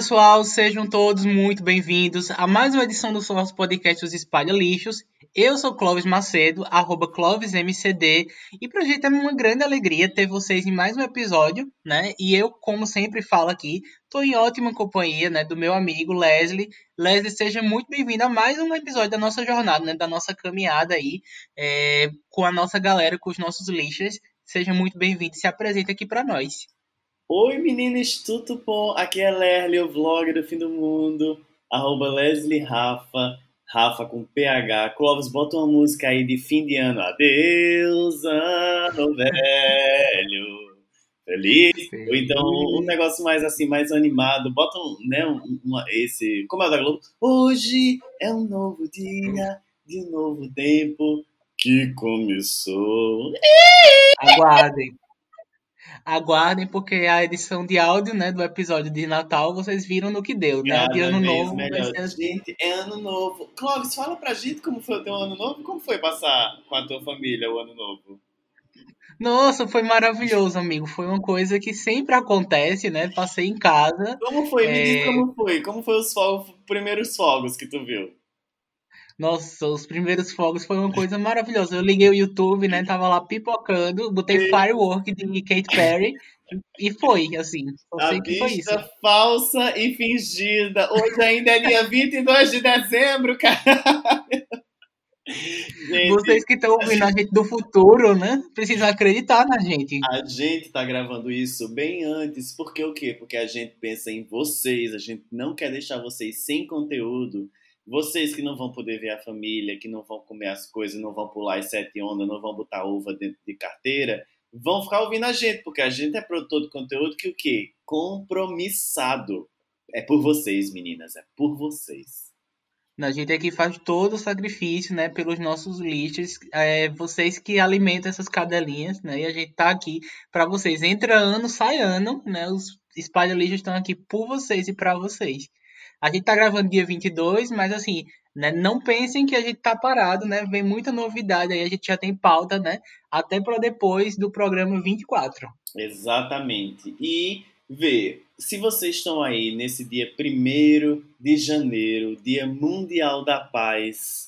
Pessoal, sejam todos muito bem-vindos a mais uma edição do nosso podcast Os Espalha Lixos. Eu sou Clóvis Macedo, arroba ClóvisMCD, e pra gente é uma grande alegria ter vocês em mais um episódio, né? E eu, como sempre falo aqui, tô em ótima companhia, né, do meu amigo Leslie. Leslie, seja muito bem-vindo a mais um episódio da nossa jornada, né, da nossa caminhada aí, é, com a nossa galera, com os nossos lixos. Seja muito bem-vindo se apresente aqui para nós. Oi meninas, tudo bom? Aqui é Lerly, o vlog do fim do mundo, arroba Leslie Rafa, Rafa com PH. Clóvis, bota uma música aí de fim de ano. Adeus, ano velho, feliz. Ou então um negócio mais assim, mais animado. Bota um, né, um, uma, esse, como é o da Globo? Hoje é um novo dia, de um novo tempo que começou. Aguardem aguardem, porque a edição de áudio, né, do episódio de Natal, vocês viram no que deu, né? Cada de ano novo. Melhor. Gente, é ano novo. Clóvis, fala pra gente como foi o teu ano novo. Como foi passar com a tua família o ano novo? Nossa, foi maravilhoso, amigo. Foi uma coisa que sempre acontece, né? Passei em casa. Como foi? Me é... diz como foi. Como foi os fogos, primeiros fogos que tu viu? Nossa, os primeiros fogos foi uma coisa maravilhosa. Eu liguei o YouTube, né? Tava lá pipocando, botei Firework de Kate Perry e foi, assim. Só sei que foi isso. falsa e fingida. Hoje ainda é dia 22 de dezembro, cara. Gente, Vocês que estão ouvindo a gente... a gente do futuro, né? Precisam acreditar na gente. A gente tá gravando isso bem antes. Porque o quê? Porque a gente pensa em vocês. A gente não quer deixar vocês sem conteúdo. Vocês que não vão poder ver a família, que não vão comer as coisas, não vão pular as sete ondas, não vão botar uva dentro de carteira, vão ficar ouvindo a gente, porque a gente é produtor de conteúdo que o quê? Compromissado. É por vocês, meninas, é por vocês. A gente aqui faz todo o sacrifício, né, pelos nossos lixos, é, vocês que alimentam essas cadelinhas, né, e a gente tá aqui para vocês. Entra ano, sai ano, né, os espalha lixos estão aqui por vocês e para vocês. A gente tá gravando dia 22, mas assim, né, não pensem que a gente tá parado, né? Vem muita novidade aí, a gente já tem pauta, né? Até para depois do programa 24. Exatamente. E vê, se vocês estão aí nesse dia 1 de janeiro, Dia Mundial da Paz,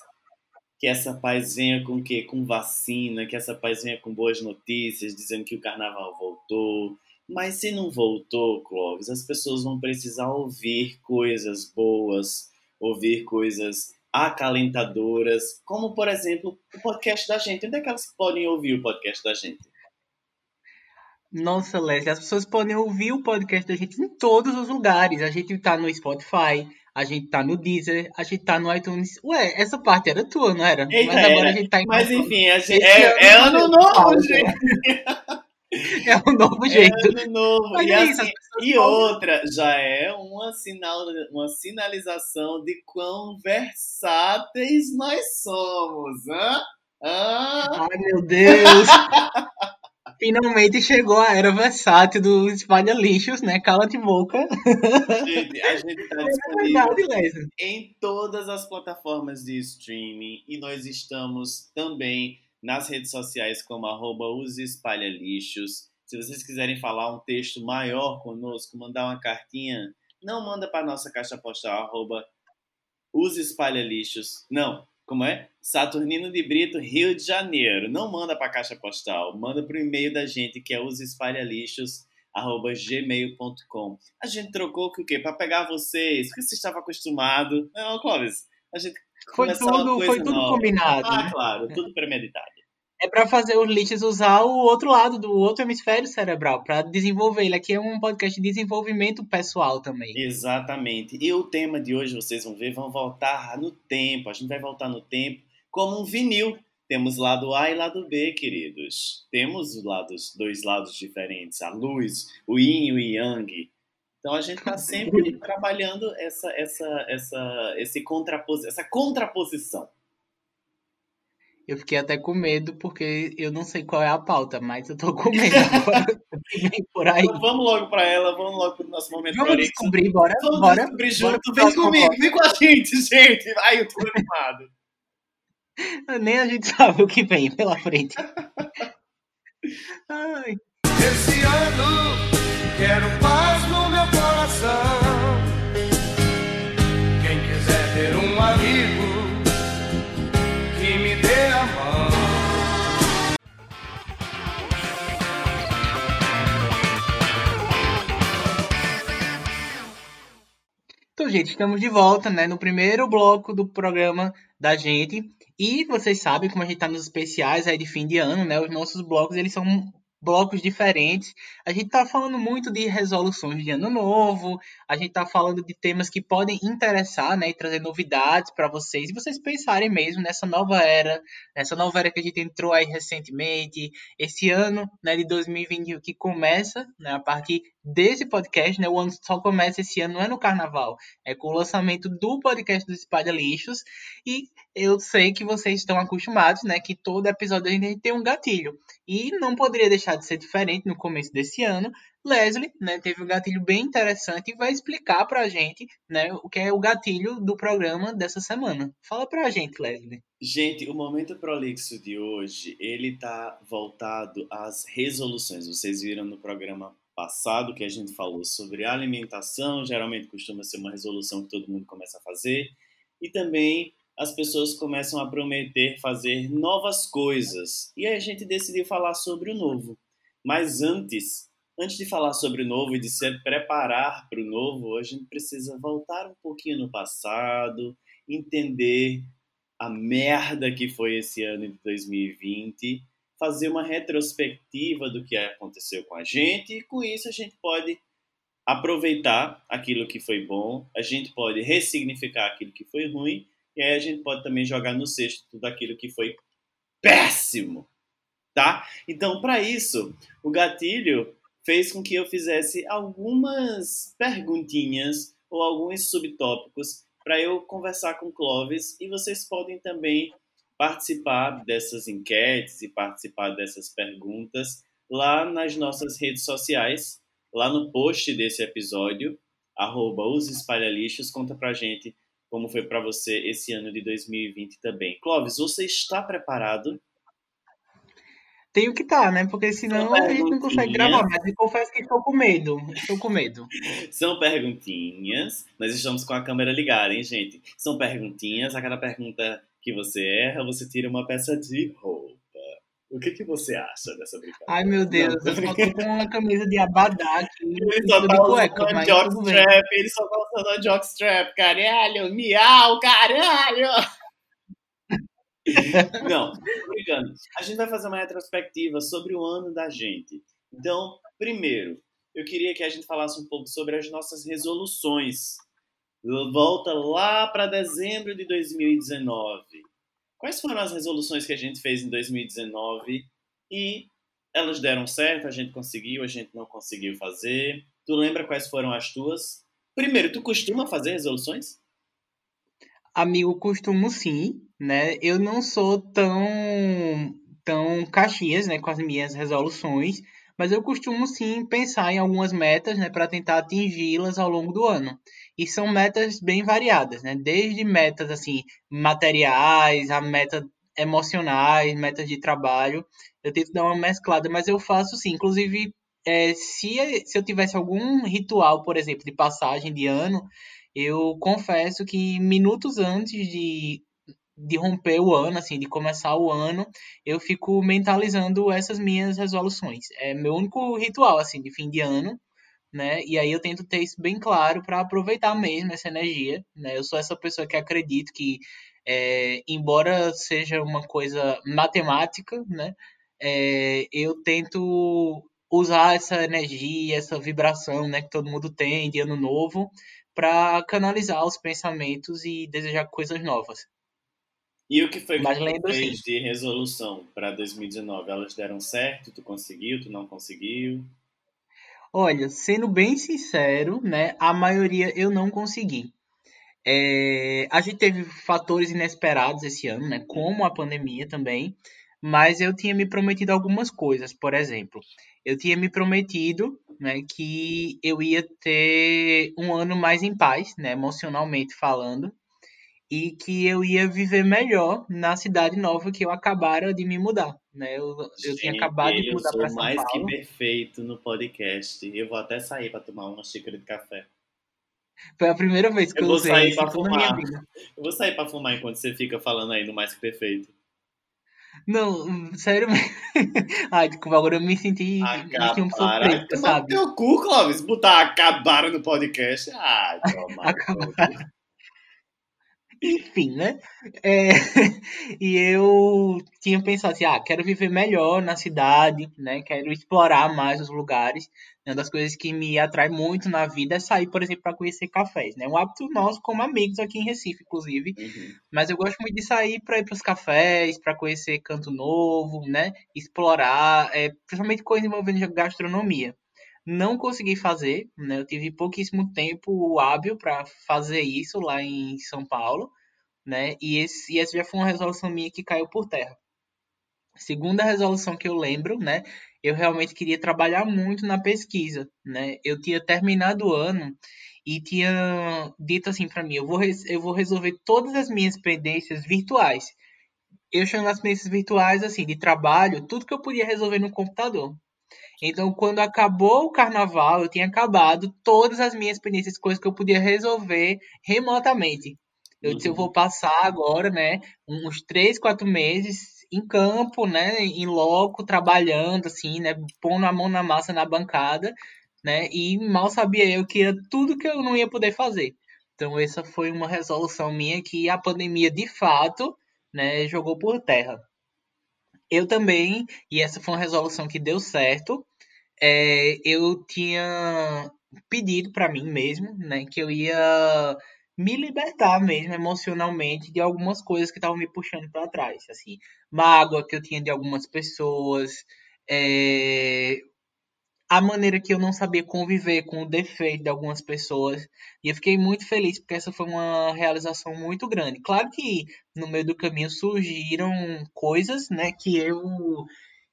que essa paz venha com quê? Com vacina, que essa paz venha com boas notícias, dizendo que o carnaval voltou, mas se não voltou, Clóvis, as pessoas vão precisar ouvir coisas boas, ouvir coisas acalentadoras, como por exemplo o podcast da gente. Onde é que elas podem ouvir o podcast da gente? Nossa, Leslie, as pessoas podem ouvir o podcast da gente em todos os lugares. A gente tá no Spotify, a gente tá no Deezer, a gente tá no iTunes. Ué, essa parte era tua, não era? Eita, Mas agora era. a gente tá em. Mas enfim, a gente... é, é ano novo, gente. É um novo jeito. É ano novo. e, é isso, assim, e outra, já é uma, sinal, uma sinalização de quão versáteis nós somos. Hã? Hã? Ai, meu Deus! Finalmente chegou a era versátil do Espalha Lixos, né? Cala de boca. Gente, a gente tá é disponível é em todas as plataformas de streaming e nós estamos também nas redes sociais como arroba lixos. Se vocês quiserem falar um texto maior conosco, mandar uma cartinha, não manda para nossa caixa postal arroba lixos. Não, como é? Saturnino de Brito, Rio de Janeiro. Não manda para a caixa postal, manda para o e-mail da gente que é usespalhalixos@gmail.com. A gente trocou que o quê? Para pegar vocês, porque você estava acostumado. Não, Clóvis, a gente foi tudo, foi tudo nova. combinado. Ah, né? claro, tudo premeditado. É para fazer os lixos usar o outro lado do outro hemisfério cerebral, para desenvolver. Ele aqui é um podcast de desenvolvimento pessoal também. Exatamente. E o tema de hoje, vocês vão ver, vão voltar no tempo. A gente vai voltar no tempo como um vinil. Temos lado A e lado B, queridos. Temos lados, dois lados diferentes, a luz, o yin e o yang. Então a gente está sempre trabalhando essa, essa, essa, esse contrapos, essa contraposição. Eu fiquei até com medo, porque eu não sei qual é a pauta, mas eu tô com medo agora. por aí. Então, vamos logo para ela, vamos logo pro nosso momento. Vamos descobrir, bora. Vamos bora, descobrir junto. Vem comigo, vem com a gente, gente. Ai, eu tô animado. Nem a gente sabe o que vem pela frente. Ai. Esse ano quero gente, estamos de volta, né, no primeiro bloco do programa da gente. E vocês sabem como a gente tá nos especiais aí de fim de ano, né? Os nossos blocos, eles são blocos diferentes. A gente está falando muito de resoluções de ano novo, a gente está falando de temas que podem interessar né, e trazer novidades para vocês, e vocês pensarem mesmo nessa nova era, nessa nova era que a gente entrou aí recentemente, esse ano né, de 2021 que começa né, a partir desse podcast, né, o ano só começa esse ano, não é no carnaval, é com o lançamento do podcast dos Espalha Lixos, e eu sei que vocês estão acostumados, né, que todo episódio a gente tem um gatilho, e não poderia deixar de ser diferente no começo desse ano, Leslie, né, teve um gatilho bem interessante e vai explicar pra gente, né, o que é o gatilho do programa dessa semana. Fala pra gente, Leslie. Gente, o momento prolixo de hoje, ele tá voltado às resoluções. Vocês viram no programa passado que a gente falou sobre alimentação, geralmente costuma ser uma resolução que todo mundo começa a fazer, e também as pessoas começam a prometer fazer novas coisas. E a gente decidiu falar sobre o novo. Mas antes, antes de falar sobre o novo e de se preparar para o novo, a gente precisa voltar um pouquinho no passado, entender a merda que foi esse ano de 2020 fazer uma retrospectiva do que aconteceu com a gente e com isso a gente pode aproveitar aquilo que foi bom, a gente pode ressignificar aquilo que foi ruim e aí a gente pode também jogar no cesto tudo aquilo que foi péssimo, tá? Então, para isso, o gatilho fez com que eu fizesse algumas perguntinhas ou alguns subtópicos para eu conversar com Clóvis e vocês podem também participar dessas enquetes e participar dessas perguntas lá nas nossas redes sociais, lá no post desse episódio, arroba os espalhalixos, conta pra gente como foi para você esse ano de 2020 também. Clóvis, você está preparado? Tenho que estar, tá, né? Porque senão a gente não consegue gravar. Mas eu confesso que estou com medo. Estou com medo. São perguntinhas. Nós estamos com a câmera ligada, hein, gente? São perguntinhas. A cada pergunta que você erra, você tira uma peça de roupa. O que, que você acha dessa brincadeira? Ai, meu Deus, Não, eu tô com uma camisa de abadá aqui. Ele só tá cueca, usando jockstrap, ele só tá usando jockstrap, caralho, miau, caralho! Não, brincando. A gente vai fazer uma retrospectiva sobre o ano da gente. Então, primeiro, eu queria que a gente falasse um pouco sobre as nossas resoluções volta lá para dezembro de 2019. Quais foram as resoluções que a gente fez em 2019 e elas deram certo? A gente conseguiu, a gente não conseguiu fazer? Tu lembra quais foram as tuas? Primeiro, tu costuma fazer resoluções? Amigo, costumo sim, né? Eu não sou tão tão caxias, né, com as minhas resoluções, mas eu costumo sim pensar em algumas metas, né, para tentar atingi-las ao longo do ano e são metas bem variadas, né? Desde metas assim materiais, a metas emocionais, metas de trabalho. Eu tento dar uma mesclada, mas eu faço sim. Inclusive, é, se, se eu tivesse algum ritual, por exemplo, de passagem de ano, eu confesso que minutos antes de, de romper o ano, assim, de começar o ano, eu fico mentalizando essas minhas resoluções. É meu único ritual, assim, de fim de ano né? E aí eu tento ter isso bem claro para aproveitar mesmo essa energia, né? Eu sou essa pessoa que acredito que, é, embora seja uma coisa matemática, né? É, eu tento usar essa energia, essa vibração, né, que todo mundo tem de ano novo, para canalizar os pensamentos e desejar coisas novas. E o que foi que Mas tu fez de resolução para 2019? Elas deram certo? Tu conseguiu? Tu não conseguiu? Olha, sendo bem sincero, né, a maioria eu não consegui. É, a gente teve fatores inesperados esse ano, né, como a pandemia também, mas eu tinha me prometido algumas coisas. Por exemplo, eu tinha me prometido né, que eu ia ter um ano mais em paz, né, emocionalmente falando, e que eu ia viver melhor na cidade nova que eu acabara de me mudar. Né? Eu, eu tinha acabado de mudar para São Paulo. mais que perfeito no podcast. Eu vou até sair para tomar uma xícara de café. Foi a primeira vez que eu, eu usei sair para fumar. Eu vou sair para fumar enquanto você fica falando aí no mais que perfeito. Não, sério mesmo. Ai, desculpa, agora eu me senti, me senti um no sabe? teu cu, Clóvis. Botar acabaram no podcast. Ah, toma. Enfim, né? É, e eu tinha pensado assim, ah, quero viver melhor na cidade, né? Quero explorar mais os lugares. Uma das coisas que me atrai muito na vida é sair, por exemplo, para conhecer cafés, né? Um hábito nosso como amigos aqui em Recife, inclusive. Uhum. Mas eu gosto muito de sair para ir para os cafés, para conhecer canto novo, né? Explorar, é, principalmente coisas envolvendo gastronomia. Não consegui fazer, né? Eu tive pouquíssimo tempo hábil para fazer isso lá em São Paulo, né? E esse, e essa já foi uma resolução minha que caiu por terra. Segunda resolução que eu lembro, né? Eu realmente queria trabalhar muito na pesquisa, né? Eu tinha terminado o ano e tinha dito assim para mim, eu vou, eu vou resolver todas as minhas pendências virtuais. Eu chamo as pendências virtuais assim, de trabalho, tudo que eu podia resolver no computador. Então, quando acabou o carnaval, eu tinha acabado todas as minhas pendências, coisas que eu podia resolver remotamente. Eu disse, eu Uhum. vou passar agora, né, uns três, quatro meses em campo, né, em loco, trabalhando, assim, né, pondo a mão na massa na bancada, né, e mal sabia eu que era tudo que eu não ia poder fazer. Então, essa foi uma resolução minha que a pandemia, de fato, né, jogou por terra. Eu também, e essa foi uma resolução que deu certo, é, eu tinha pedido para mim mesmo, né, que eu ia me libertar mesmo emocionalmente de algumas coisas que estavam me puxando para trás, assim, mágoa que eu tinha de algumas pessoas, é, a maneira que eu não sabia conviver com o defeito de algumas pessoas. E eu fiquei muito feliz porque essa foi uma realização muito grande. Claro que no meio do caminho surgiram coisas, né, que eu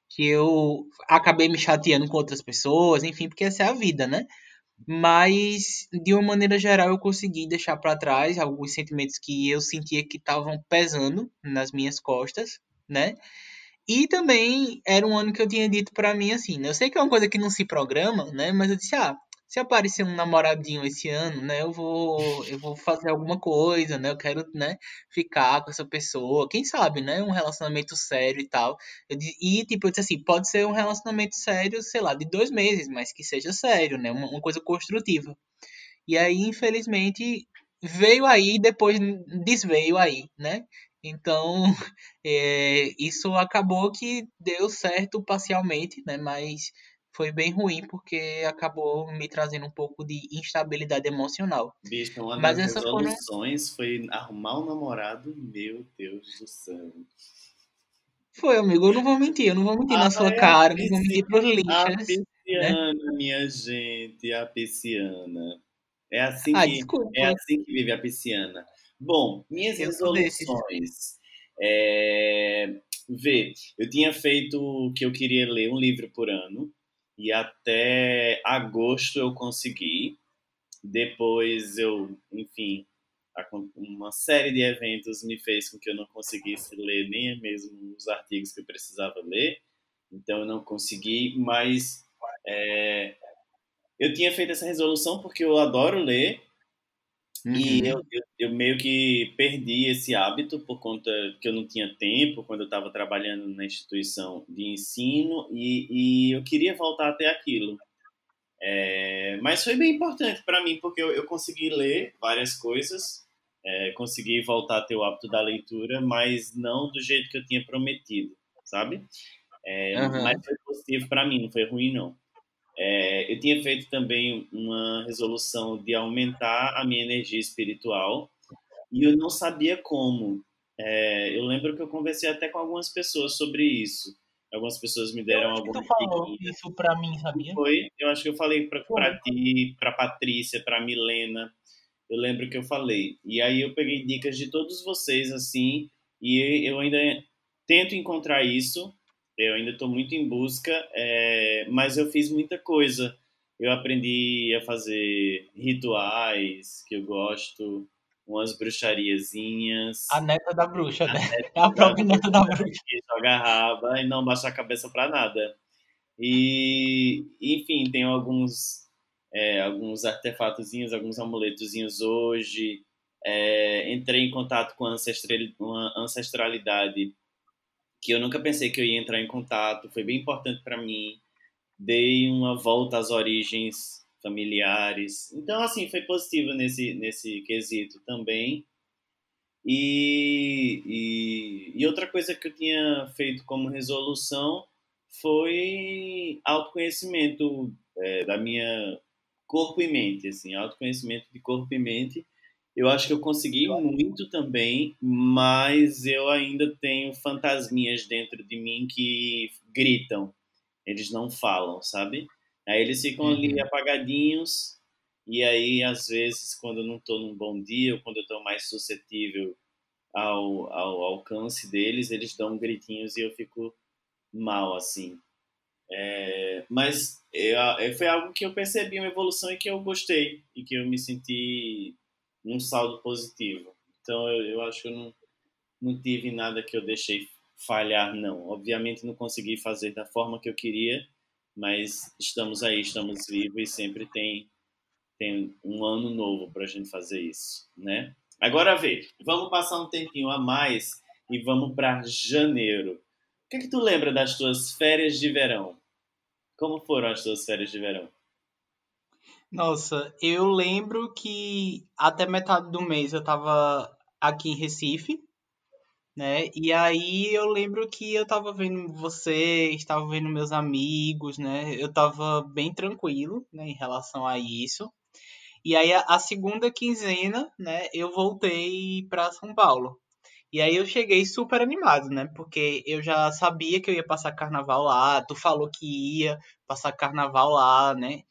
que eu acabei me chateando com outras pessoas, enfim, porque essa é a vida, né? Mas de uma maneira geral eu consegui deixar para trás alguns sentimentos que eu sentia que estavam pesando nas minhas costas, né? E também era um ano que eu tinha dito pra mim assim, né? Eu sei que é uma coisa que não se programa, né? Mas eu disse, ah, se aparecer um namoradinho esse ano, né? Eu vou, eu vou fazer alguma coisa, né? Eu quero, né? Ficar com essa pessoa. Quem sabe, né? Um relacionamento sério e tal. Eu, e, tipo, eu disse assim, pode ser um relacionamento sério, sei lá, de dois meses, mas que seja sério, né? Uma, uma coisa construtiva. E aí, infelizmente, veio aí e depois desveio aí, né? Então, é, isso acabou que deu certo parcialmente, né? Mas foi bem ruim porque acabou me trazendo um pouco de instabilidade emocional. Bicho, uma Mas das essa foram. resoluções foi arrumar um namorado. Meu Deus do céu. Foi, amigo, eu não vou mentir, eu não vou mentir na sua a cara, não vou mentir pros a lixas, né? pisciana, minha gente, a pisciana. É assim Ah, que é assim que vive a pisciana. Bom, minhas eu resoluções. É... Vê, eu tinha feito que eu queria ler um livro por ano e até agosto eu consegui. Depois eu, enfim, uma série de eventos me fez com que eu não conseguisse ler nem mesmo os artigos que eu precisava ler. Então eu não consegui, mas é, eu tinha feito essa resolução porque eu adoro ler e eu, Uhum. eu, eu meio que perdi esse hábito por conta que eu não tinha tempo quando eu estava trabalhando na instituição de ensino e, e eu queria voltar até aquilo. É, mas foi bem importante para mim porque eu, eu consegui ler várias coisas, é, consegui voltar a ter o hábito da leitura, mas não do jeito que eu tinha prometido, sabe? É, mas Aham. foi positivo para mim, não foi ruim não. É, eu tinha feito também uma resolução de aumentar a minha energia espiritual e eu não sabia como. É, eu lembro que eu conversei até com algumas pessoas sobre isso. Algumas pessoas me deram tu algumas falou diquinhas. isso pra mim, sabia? Foi, eu acho que eu falei para ti, para Patrícia, para Milena. Eu lembro que eu falei. E aí eu peguei dicas de todos vocês assim, e eu ainda tento encontrar isso. Eu ainda estou muito em busca, é, mas eu fiz muita coisa. Eu aprendi a fazer rituais que eu gosto, umas bruxariazinhas, A neta da bruxa, né? A da própria neta da bruxa. que joga raba e não baixa a cabeça para nada. E, enfim, tem alguns, é, alguns artefatozinhos, alguns amuletozinhos hoje. É, entrei em contato com a ancestralidade que eu nunca pensei que eu ia entrar em contato, foi bem importante para mim. Dei uma volta às origens familiares. Então, assim, foi positivo nesse, nesse quesito também. E, e, e, outra coisa que eu tinha feito como resolução foi autoconhecimento é, da minha corpo e mente, assim, autoconhecimento de corpo e mente. Eu acho que eu consegui muito também, mas eu ainda tenho fantasminhas dentro de mim que gritam. Eles não falam, sabe? Aí eles ficam uhum. ali apagadinhos, e aí, às vezes, quando eu não estou num bom dia, ou quando eu estou mais suscetível ao, ao alcance deles, eles dão gritinhos e eu fico mal, assim. É, mas é, foi algo que eu percebi uma evolução e que eu gostei e que eu me senti num saldo positivo. Então eu, eu acho que eu não, não tive nada que eu deixei falhar, não. Obviamente não consegui fazer da forma que eu queria, mas estamos aí, estamos vivos e sempre tem, tem um ano novo para a gente fazer isso, né? Agora vê, vamos passar um tempinho a mais e vamos para janeiro. O que, é que tu lembra das tuas férias de verão? Como foram as suas férias de verão? Nossa, eu lembro que até metade do mês eu tava aqui em Recife, né? E aí eu lembro que eu tava vendo você, estava vendo meus amigos, né? Eu tava bem tranquilo, né, em relação a isso. E aí a, a segunda quinzena, né, eu voltei para São Paulo. E aí eu cheguei super animado, né? Porque eu já sabia que eu ia passar carnaval lá, tu falou que ia passar carnaval lá, né?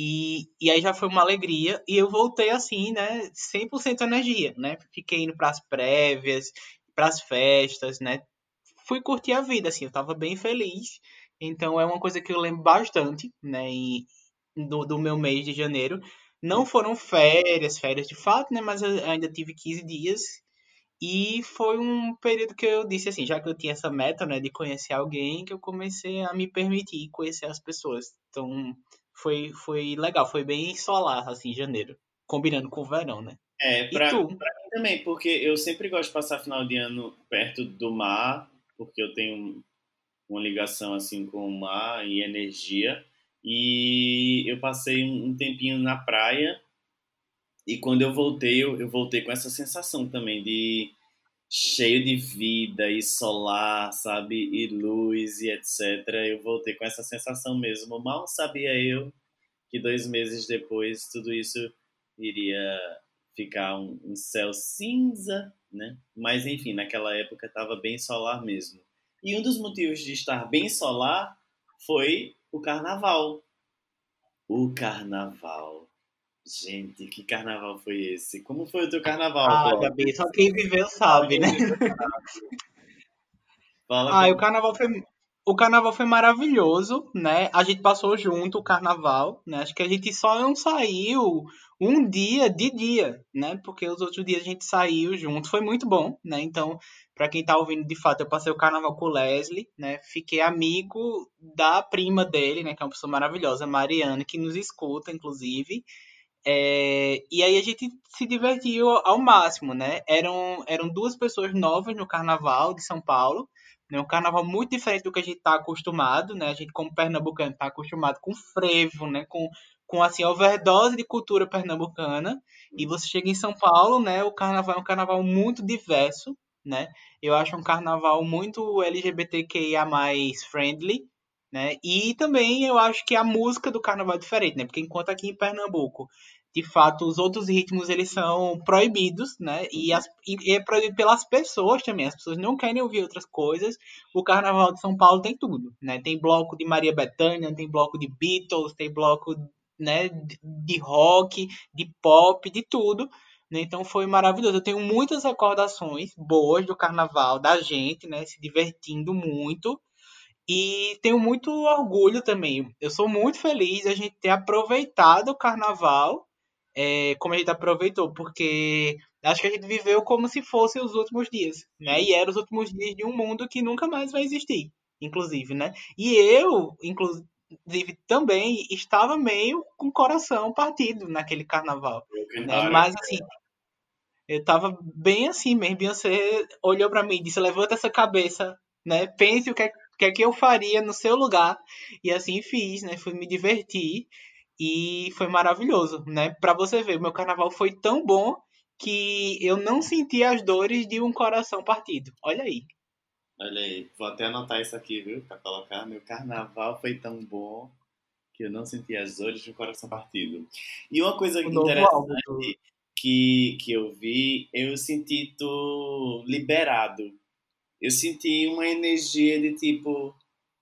E, e aí já foi uma alegria. E eu voltei assim, né? 100% energia, né? Fiquei indo pras prévias, pras festas, né? Fui curtir a vida, assim, eu tava bem feliz. Então é uma coisa que eu lembro bastante, né? E, do, do meu mês de janeiro. Não foram férias, férias de fato, né? Mas eu ainda tive 15 dias e foi um período que eu disse assim, já que eu tinha essa meta, né, de conhecer alguém, que eu comecei a me permitir conhecer as pessoas. Então, foi, foi legal, foi bem solar, assim, janeiro, combinando com o verão, né? É, pra, pra mim também, porque eu sempre gosto de passar final de ano perto do mar, porque eu tenho uma ligação, assim, com o mar e energia. E eu passei um tempinho na praia e quando eu voltei, eu, eu voltei com essa sensação também de cheio de vida e solar, sabe, e luz e etc. Eu voltei com essa sensação mesmo. Mal sabia eu que dois meses depois tudo isso iria ficar um, um céu cinza, né? Mas enfim, naquela época estava bem solar mesmo. E um dos motivos de estar bem solar foi o carnaval. O carnaval. Gente, que carnaval foi esse? Como foi o teu carnaval? Ah, Gabi, só quem viveu sabe, né? Fala ah, o carnaval foi o carnaval foi maravilhoso, né? A gente passou junto o carnaval, né? Acho que a gente só não saiu um dia de dia, né? Porque os outros dias a gente saiu junto, foi muito bom, né? Então, para quem tá ouvindo, de fato, eu passei o carnaval com o Leslie, né? Fiquei amigo da prima dele, né? Que é uma pessoa maravilhosa, Mariana, que nos escuta, inclusive. É, e aí a gente se divertiu ao máximo, né? Eram, eram duas pessoas novas no carnaval de São Paulo, né? Um carnaval muito diferente do que a gente está acostumado, né? A gente, como pernambucano, está acostumado com frevo, né? Com, com, assim, overdose de cultura pernambucana. E você chega em São Paulo, né? O carnaval é um carnaval muito diverso, né? Eu acho um carnaval muito LGBTQIA+, friendly, né? E também eu acho que a música do carnaval é diferente, né? Porque enquanto aqui em Pernambuco de fato, os outros ritmos eles são proibidos, né? E, as, e, é proibido pelas pessoas também. As pessoas não querem ouvir outras coisas. O Carnaval de São Paulo tem tudo, né? Tem bloco de Maria Bethânia, tem bloco de Beatles, tem bloco, né, de rock, de pop, de tudo. Né? Então foi maravilhoso. Eu tenho muitas recordações boas do Carnaval, da gente, né? Se divertindo muito. E tenho muito orgulho também. Eu sou muito feliz a gente ter aproveitado o carnaval é, como a gente aproveitou, porque acho que a gente viveu como se fossem os últimos dias, né? E eram os últimos dias de um mundo que nunca mais vai existir, inclusive, né? E eu, inclusive, também estava meio com o coração partido naquele carnaval, né? Mas assim, eu tava bem assim mesmo. Beyoncé olhou para mim e disse: Levanta essa cabeça, né? Pense o que é, que é que eu faria no seu lugar. E assim fiz, né? Fui me divertir e foi maravilhoso, né? Para você ver, o meu carnaval foi tão bom que eu não senti as dores de um coração partido. Olha aí. Olha aí, vou até anotar isso aqui, viu? Pra colocar. Meu carnaval foi tão bom que eu não senti as dores de um coração partido. E uma coisa O interessante que, que eu vi, eu senti liberado. Eu senti uma energia de tipo,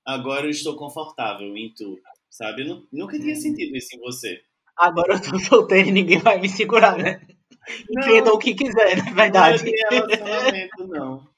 agora eu estou confortável em tu, sabe? Eu nu- nunca tinha Hum. sentido isso em você. Agora eu tô solteiro e ninguém vai me segurar, né? Entenda o que quiser, na Não era verdade. de relacionamento, não.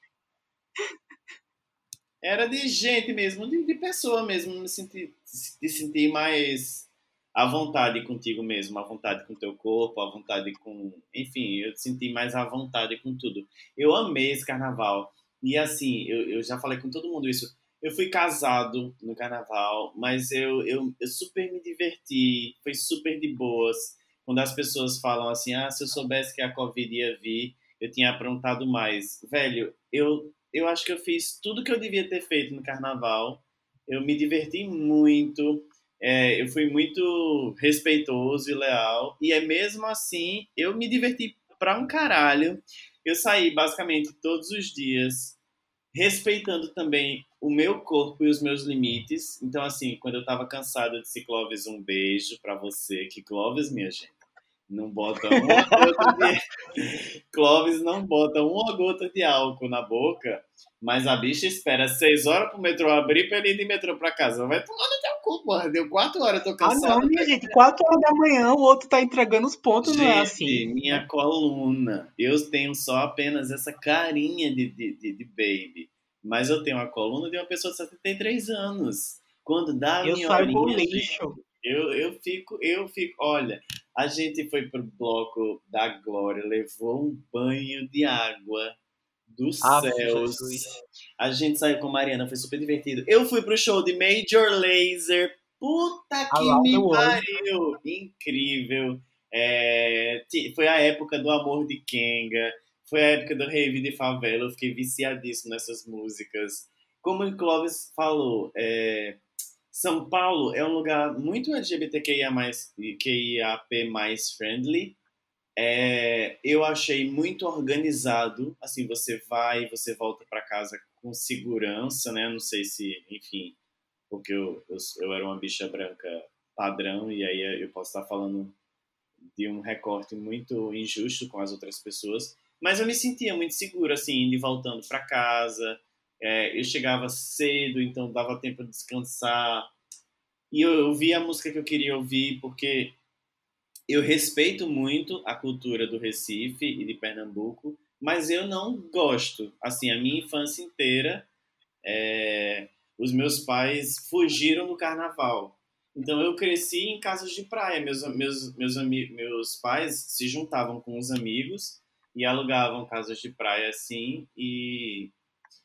Era de gente mesmo, de, de pessoa mesmo, me sentir, de sentir mais à vontade contigo mesmo, à vontade com teu corpo, à vontade com. Enfim, eu senti mais à vontade com tudo. Eu amei esse carnaval. E assim, eu, eu já falei com todo mundo isso. Eu fui casado no carnaval, mas eu, eu, eu super me diverti, foi super de boas. Quando as pessoas falam assim, ah, se eu soubesse que a Covid ia vir, eu tinha aprontado mais. Velho, eu, eu acho que eu fiz tudo que eu devia ter feito no carnaval. Eu me diverti muito. É, eu fui muito respeitoso e leal. E é mesmo assim, eu me diverti pra um caralho. Eu saí basicamente todos os dias, respeitando também o meu corpo e os meus limites. Então, assim, quando eu tava cansada de ser Clóvis, um beijo pra você. Que Clóvis, minha gente, não bota uma gota de... Clóvis não bota uma gota de álcool na boca, mas a bicha espera seis horas pro metrô abrir pra ele ir de metrô pra casa. Vai tomar no teu cu, porra. Deu quatro horas, eu tô Ah, cansado. não, minha gente. 4 horas da manhã, o outro tá entregando os pontos, não é Gente, assim. minha coluna. Eu tenho só apenas essa carinha de, de, de, de baby. Mas eu tenho a coluna de uma pessoa de 73 anos. Quando dá a Eu minha horinha, gente, lixo. Eu, eu fico, eu fico. Olha, a gente foi pro bloco da Glória, levou um banho de água dos Ah, céus. Jesus. A gente saiu com a Mariana, foi super divertido. Eu fui pro show de Major Laser. Puta que Around me pariu! Incrível. É, foi a época do Amor de Kenga. Foi a época do Rave de Favela. Eu fiquei viciadíssimo nessas músicas. Como o Clóvis falou, é, São Paulo é um lugar muito LGBTQIA+, QIAP+, friendly. É, eu achei muito organizado. Assim, você vai, você volta para casa com segurança, né? Não sei se, enfim, porque eu, eu, eu era uma bicha branca padrão e aí eu posso estar falando de um recorte muito injusto com as outras pessoas. Mas eu me sentia muito segura, assim, indo e voltando para casa. É, eu chegava cedo, então dava tempo de descansar. E eu ouvia a música que eu queria ouvir, porque eu respeito muito a cultura do Recife e de Pernambuco, mas eu não gosto. Assim, a minha infância inteira, é, os meus pais fugiram do carnaval. Então eu cresci em casas de praia. Meus, meus, meus, meus pais se juntavam com os amigos e alugavam casas de praia assim. E,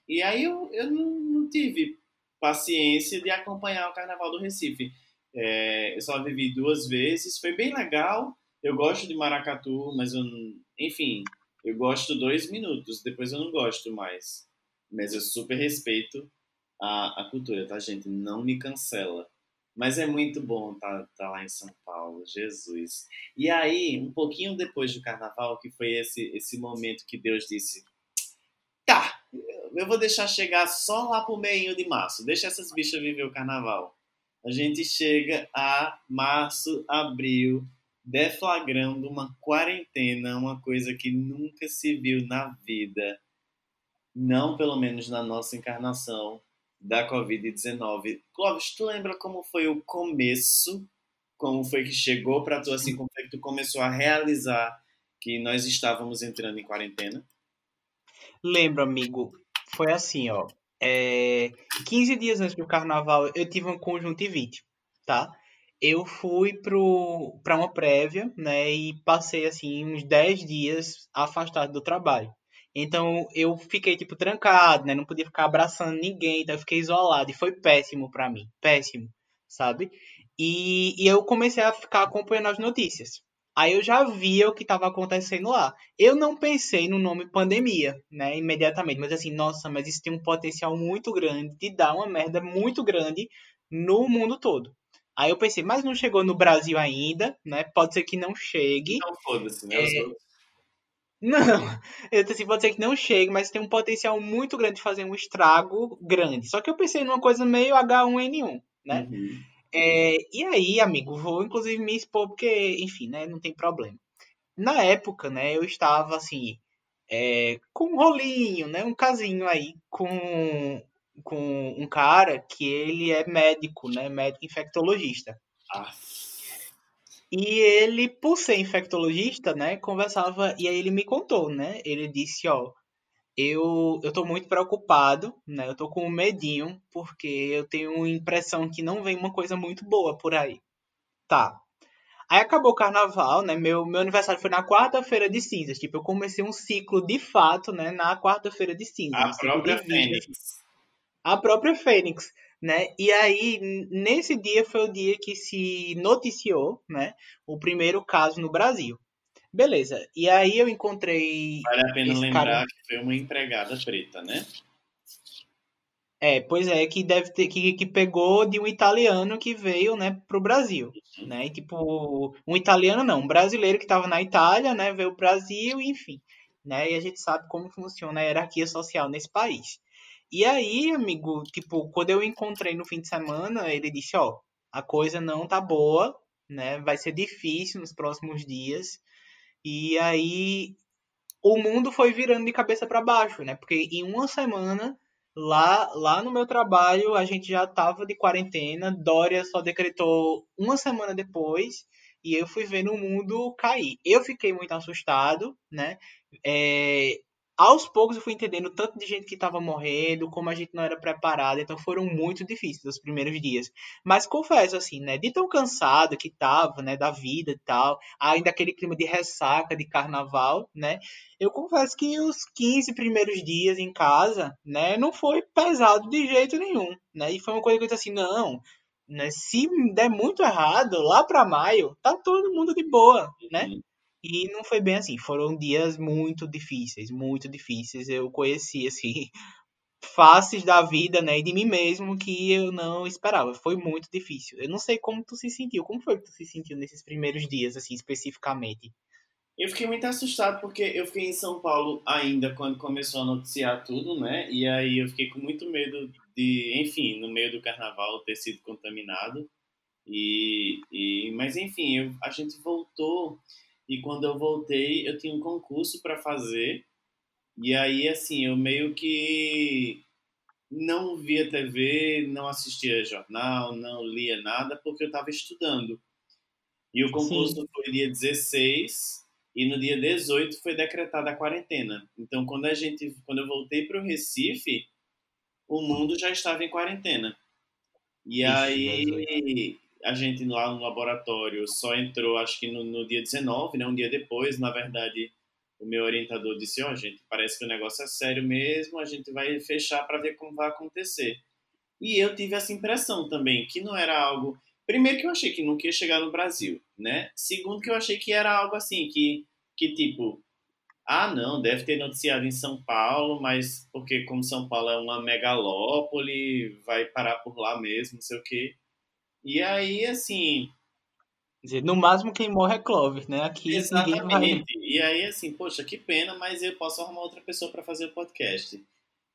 e aí eu, eu não, não tive paciência de acompanhar o carnaval do Recife. É, eu só vivi duas vezes, foi bem legal. Eu gosto de maracatu, mas eu, enfim, eu gosto dois minutos, depois eu não gosto mais. Mas eu super respeito a, a cultura, tá, gente? Não me cancela. Mas é muito bom estar tá, lá em São Paulo, Jesus. E aí, um pouquinho depois do carnaval, que foi esse, esse momento que Deus disse: tá, eu vou deixar chegar só lá pro meio de março, deixa essas bichas viver o carnaval. A gente chega a março, abril, deflagrando uma quarentena, uma coisa que nunca se viu na vida, não pelo menos na nossa encarnação da Covid-19. Clóvis, tu lembra como foi o começo? Como foi que chegou para tu assim, como foi que tu começou a realizar que nós estávamos entrando em quarentena? Lembro, amigo. Foi assim, ó. É, 15 dias antes do carnaval, eu tive um conjuntivite, tá? Eu fui pro, pra uma prévia, né? E passei, assim, uns 10 dias afastado do trabalho. Então, eu fiquei, tipo, trancado, né? Não podia ficar abraçando ninguém, então eu fiquei isolado. E foi péssimo pra mim. Péssimo, sabe? E, e eu comecei a ficar acompanhando as notícias. Aí eu já via o que estava acontecendo lá. Eu não pensei no nome pandemia, né, imediatamente, mas assim, nossa, mas isso tem um potencial muito grande de dar uma merda muito grande no mundo todo. Aí eu pensei, mas não chegou no Brasil ainda, né? Pode ser que não chegue. Não foda-se, né? É... Não, eu assim, pode ser que não chegue, mas tem um potencial muito grande de fazer um estrago grande. Só que eu pensei numa coisa meio H1N1, né? Uhum. É, e aí, amigo, vou inclusive me expor, porque, enfim, né, não tem problema. Na época, né, eu estava assim, é, com um rolinho, né, um casinho aí com, com um cara que ele é médico, né, médico infectologista. Ah. E ele, por ser infectologista, né, conversava, e aí ele me contou, né, ele disse, ó, eu, eu tô muito preocupado, né? Eu tô com um medinho, porque eu tenho a impressão que não vem uma coisa muito boa por aí. Tá. Aí acabou o carnaval, né? Meu, meu aniversário foi na quarta-feira de cinzas. Tipo, eu comecei um ciclo de fato, né? Na quarta-feira de cinzas. A um própria Fênix. A própria Fênix, né? E aí, nesse dia foi o dia que se noticiou, né? O primeiro caso no Brasil. Beleza. E aí eu encontrei. Vale a pena lembrar cara... que foi uma empregada preta, né? É, pois é, que deve ter que, que pegou de um italiano que veio, né, pro Brasil, uhum. né? E, tipo, um italiano não, um brasileiro que estava na Itália, né, veio pro Brasil, enfim, né? E a gente sabe como funciona a hierarquia social nesse país. E aí, amigo, tipo, quando eu encontrei no fim de semana, ele disse, ó, a coisa não tá boa, né? Vai ser difícil nos próximos dias. E aí o mundo foi virando de cabeça para baixo, né? Porque em uma semana lá lá no meu trabalho a gente já tava de quarentena, Dória só decretou uma semana depois e eu fui vendo o mundo cair. Eu fiquei muito assustado, né? É, aos poucos eu fui entendendo tanto de gente que estava morrendo, como a gente não era preparado, então foram muito difíceis os primeiros dias. Mas confesso assim, né, de tão cansado que tava, né, da vida e tal, ainda aquele clima de ressaca de carnaval, né? Eu confesso que os 15 primeiros dias em casa, né, não foi pesado de jeito nenhum, né? E foi uma coisa que eu disse assim, não, né, se der muito errado, lá para maio, tá todo mundo de boa, né? Uhum. E não foi bem assim. Foram dias muito difíceis, muito difíceis. Eu conheci, assim, faces da vida, né, e de mim mesmo que eu não esperava. Foi muito difícil. Eu não sei como tu se sentiu. Como foi que tu se sentiu nesses primeiros dias, assim, especificamente? Eu fiquei muito assustado porque eu fiquei em São Paulo ainda quando começou a noticiar tudo, né? E aí eu fiquei com muito medo de, enfim, no meio do carnaval ter sido contaminado. E, e mas enfim, eu, a gente voltou e quando eu voltei, eu tinha um concurso para fazer. E aí, assim, eu meio que não via TV, não assistia jornal, não lia nada, porque eu estava estudando. E o concurso Sim. foi dia 16 e no dia 18 foi decretada a quarentena. Então, quando a gente, quando eu voltei para o Recife, o mundo já estava em quarentena. E Ixi, aí a gente lá no laboratório só entrou, acho que no, no dia 19, né, um dia depois, na verdade, o meu orientador disse: Ó, oh, gente, parece que o negócio é sério mesmo, a gente vai fechar para ver como vai acontecer. E eu tive essa impressão também, que não era algo. Primeiro, que eu achei que nunca ia chegar no Brasil, né? Segundo, que eu achei que era algo assim, que, que tipo, ah, não, deve ter noticiado em São Paulo, mas porque, como São Paulo é uma megalópole, vai parar por lá mesmo, não sei o quê. E aí, assim. Dizer, no máximo quem morre é Clovis, né? Aqui Exatamente. Vai... E aí, assim, poxa, que pena, mas eu posso arrumar outra pessoa para fazer o podcast.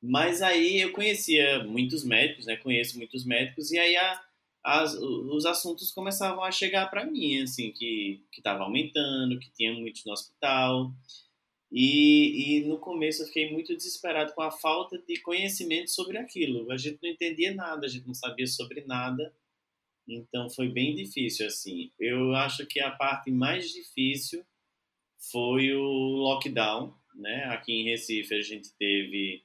Mas aí eu conhecia muitos médicos, né? Conheço muitos médicos, e aí a, as, os assuntos começavam a chegar para mim, assim, que estava aumentando, que tinha muitos no hospital. E, e no começo eu fiquei muito desesperado com a falta de conhecimento sobre aquilo. A gente não entendia nada, a gente não sabia sobre nada. Então foi bem difícil assim. Eu acho que a parte mais difícil foi o lockdown, né? Aqui em Recife a gente teve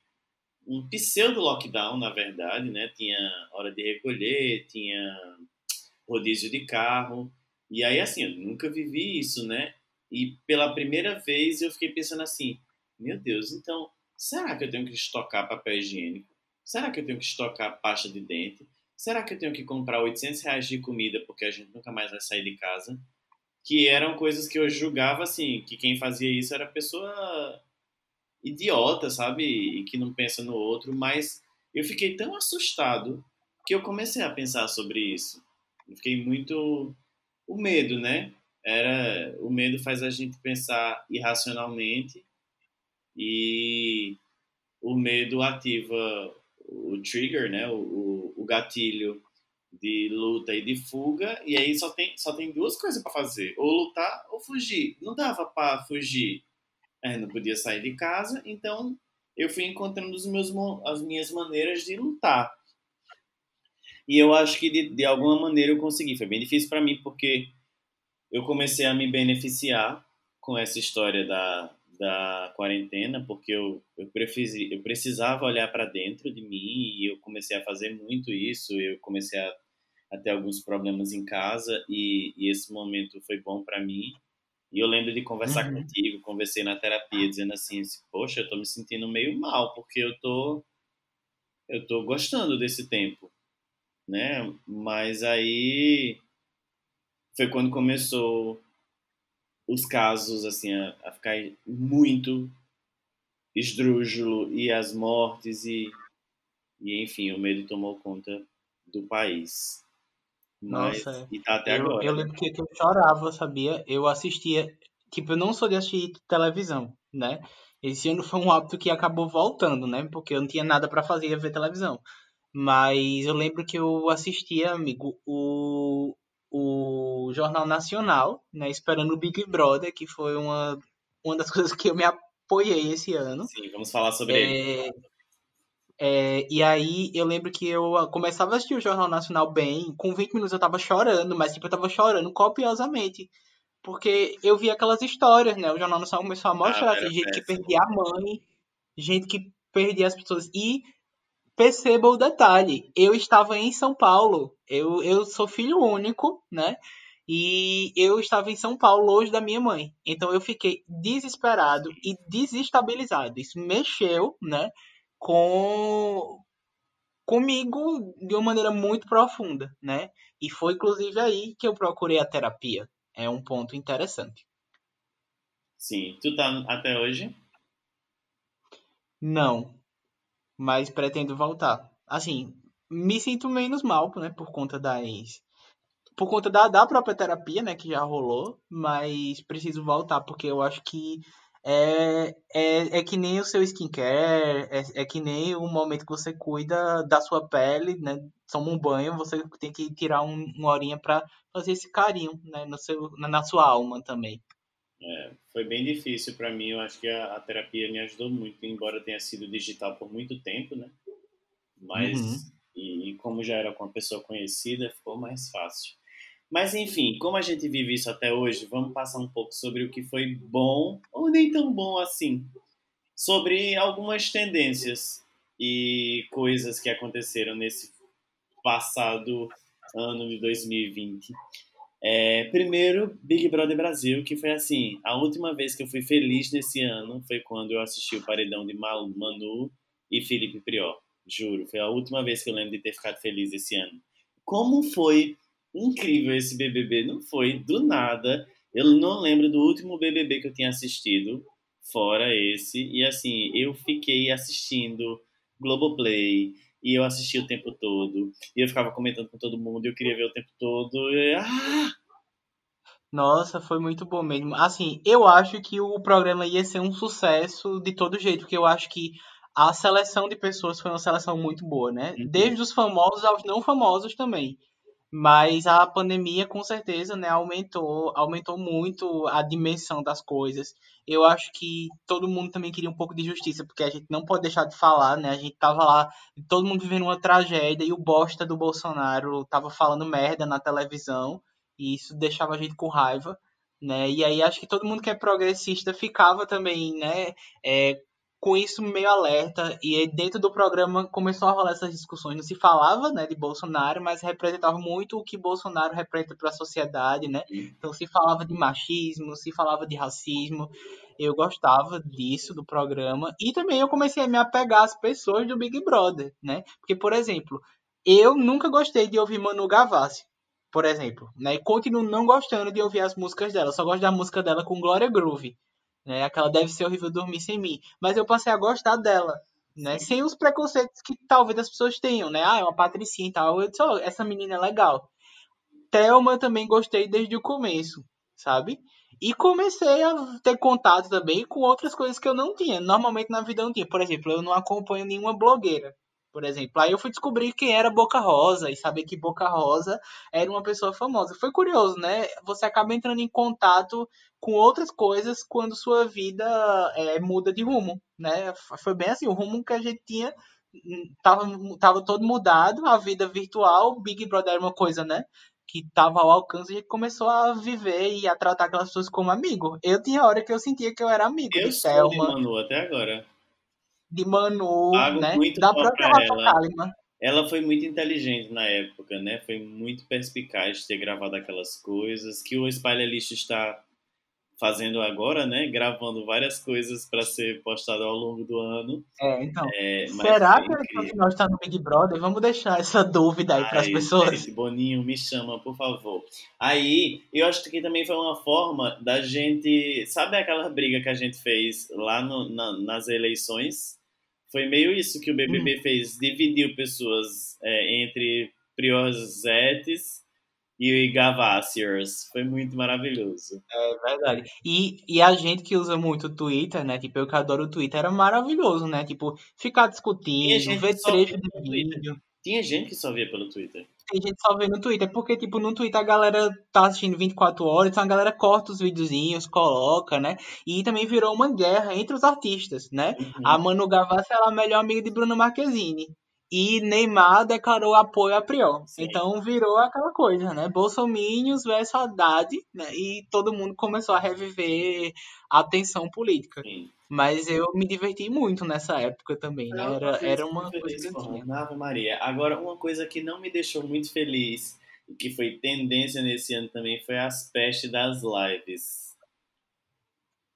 um pseudo lockdown, na verdade, né? Tinha hora de recolher, tinha rodízio de carro. E aí assim, eu nunca vivi isso, né? E pela primeira vez eu fiquei pensando assim: meu Deus, então será que eu tenho que estocar papel higiênico? Será que eu tenho que estocar pasta de dente? Será que eu tenho que comprar 800 reais de comida porque a gente nunca mais vai sair de casa? que eram coisas que eu julgava assim, que quem fazia isso era pessoa idiota, sabe? E que não pensa no outro, mas eu fiquei tão assustado que eu comecei a pensar sobre isso. Eu fiquei muito o medo, né? Era o medo faz a gente pensar irracionalmente e o medo ativa o trigger, né? O, o, gatilho de luta e de fuga e aí só tem só tem duas coisas para fazer: ou lutar ou fugir. Não dava para fugir. Eu não podia sair de casa, então eu fui encontrando os meus, as minhas maneiras de lutar. E eu acho que de, de alguma maneira eu consegui. Foi bem difícil para mim porque eu comecei a me beneficiar com essa história da, da quarentena, porque eu, eu, prefisi, eu precisava olhar para dentro de mim e eu comecei a fazer muito isso. Eu comecei a, a ter alguns problemas em casa e, e esse momento foi bom para mim. E eu lembro de conversar uhum. contigo, conversei na terapia dizendo assim, poxa, eu tô me sentindo meio mal porque eu tô eu tô gostando desse tempo, né? Mas aí foi quando começou os casos assim a, a ficar muito esdrúxulo e as mortes e, e enfim, o medo tomou conta do país. Mas, Nossa, e tá até eu, agora. Eu lembro que eu chorava, sabia? Eu assistia. Tipo, eu não sou de assistir televisão, né? Esse ano foi um hábito que acabou voltando, né? Porque eu não tinha nada para fazer ia ver televisão. Mas eu lembro que eu assistia, amigo, o, o Jornal Nacional, né? Esperando o Big Brother, que foi uma, uma das coisas que eu me apoiei esse ano. Sim, vamos falar sobre é, ele. É, e aí eu lembro que eu começava a assistir o Jornal Nacional bem, com 20 minutos eu tava chorando, mas tipo, eu tava chorando copiosamente. Porque eu vi aquelas histórias, né? O Jornal Nacional começou a mostrar ah, gente que perdia a mãe, gente que perdia as pessoas. E perceba o detalhe, eu estava em São Paulo, eu, eu sou filho único, né? E eu estava em São Paulo, longe da minha mãe. Então eu fiquei desesperado e desestabilizado. Isso mexeu, né? com comigo de uma maneira muito profunda, né? E foi inclusive aí que eu procurei a terapia. É um ponto interessante. Sim, tu tá até hoje? Não, mas pretendo voltar. Assim, me sinto menos mal, né, por conta das por conta da, da própria terapia, né, que já rolou, mas preciso voltar porque eu acho que é, é, é que nem o seu skincare, é, é que nem o momento que você cuida da sua pele, né? Toma um banho, você tem que tirar um, uma horinha para fazer esse carinho, né? No seu, na sua alma também. É, foi bem difícil para mim, eu acho que a, a, terapia me ajudou muito, embora tenha sido digital por muito tempo, né? Mas, uhum. e, e como já era com uma pessoa conhecida, ficou mais fácil. Mas enfim, como a gente vive isso até hoje, vamos passar um pouco sobre o que foi bom ou nem tão bom assim. Sobre algumas tendências e coisas que aconteceram nesse passado ano de 2020. É, primeiro, Big Brother Brasil, que foi assim, a última vez que eu fui feliz nesse ano foi quando eu assisti o paredão de Manu e Felipe Prior. Juro, foi a última vez que eu lembro de ter ficado feliz esse ano. Como foi incrível esse BBB. Não foi do nada. Eu não lembro do último BBB que eu tinha assistido, fora esse. E assim, eu fiquei assistindo Globoplay. E eu assisti o tempo todo. E eu ficava comentando com todo mundo. E eu queria ver o tempo todo. E... Ah! Nossa, foi muito bom mesmo. Assim, eu acho que o programa ia ser um sucesso de todo jeito, porque eu acho que a seleção de pessoas foi uma seleção muito boa, né? Uhum. Desde os famosos aos não famosos também. Mas a pandemia, com certeza, né, aumentou, aumentou muito a dimensão das coisas. Eu acho que todo mundo também queria um pouco de justiça, porque a gente não pode deixar de falar, né? A gente tava lá, todo mundo vivendo uma tragédia, e o bosta do Bolsonaro tava falando merda na televisão, e isso deixava a gente com raiva, né? E aí acho que todo mundo que é progressista ficava também, né, é, com isso meio alerta e dentro do programa começou a rolar essas discussões. Não se falava, né, de Bolsonaro, mas representava muito o que Bolsonaro representa para a sociedade, né? Então se falava de machismo, se falava de racismo. Eu gostava disso do programa e também eu comecei a me apegar às pessoas do Big Brother, né? Porque por exemplo, eu nunca gostei de ouvir Manu Gavassi. por exemplo, né? E continuo não gostando de ouvir as músicas dela. Só gosto da música dela com Glória Groove. Né? Aquela deve ser horrível dormir sem mim. Mas eu passei a gostar dela. Né? Sem os preconceitos que talvez as pessoas tenham, né? Ah, é uma patricinha e tal. Eu disse, oh, essa menina é legal. Thelma também gostei desde o começo, sabe? E comecei a ter contato também com outras coisas que eu não tinha. Normalmente na vida eu não tinha. Por exemplo, eu não acompanho nenhuma blogueira por exemplo. Aí eu fui descobrir quem era Boca Rosa e saber que Boca Rosa era uma pessoa famosa. Foi curioso, né? Você acaba entrando em contato com outras coisas quando sua vida é, muda de rumo, né? Foi bem assim, o rumo que a gente tinha hum, tava, tava todo mudado, a vida virtual, Big Brother era uma coisa, né? Que tava ao alcance e a gente começou a viver e a tratar aquelas pessoas como amigo. Eu tinha hora que eu sentia que eu era amigo eu de de Manu até agora de Manu, Pago né? muito Da própria Rafa ela. Kalimann. Ela foi muito inteligente na época, né? Foi muito perspicaz de ter gravado aquelas coisas que o Lixo está fazendo agora, né? Gravando várias coisas para ser postado ao longo do ano. É, então. É, Será que ele incrível. afinal está no Big Brother? Vamos deixar essa dúvida aí para as pessoas. Boninho, me chama, por favor. Aí, eu acho que também foi uma forma da gente. Sabe aquela briga que a gente fez lá no- na- nas eleições? Foi meio isso que o Hum. BBB fez: dividiu pessoas é, entre priosetes e gavassiers. Foi muito maravilhoso. É verdade. E, e a gente que usa muito o Twitter, né? Tipo, eu que adoro o Twitter, era maravilhoso, né? Tipo, ficar discutindo, ver trecho de vídeo. Tinha gente que só via pelo Twitter. Tem gente só vendo no Twitter, porque, tipo, no Twitter a galera tá assistindo 24 horas, então a galera corta os videozinhos, coloca, né? E também virou uma guerra entre os artistas, né? Uhum. A Manu Gavassi ela é a melhor amiga de Bruno Marquezine. E Neymar declarou apoio a Prior. Sim. Então virou aquela coisa, né? Bolsominions versus Haddad, né? E todo mundo começou a reviver a tensão política. Sim. Mas eu me diverti muito nessa época também, né? Era, era uma coisa que eu Maria. Agora, uma coisa que não me deixou muito feliz e que foi tendência nesse ano também foi as pestes das lives.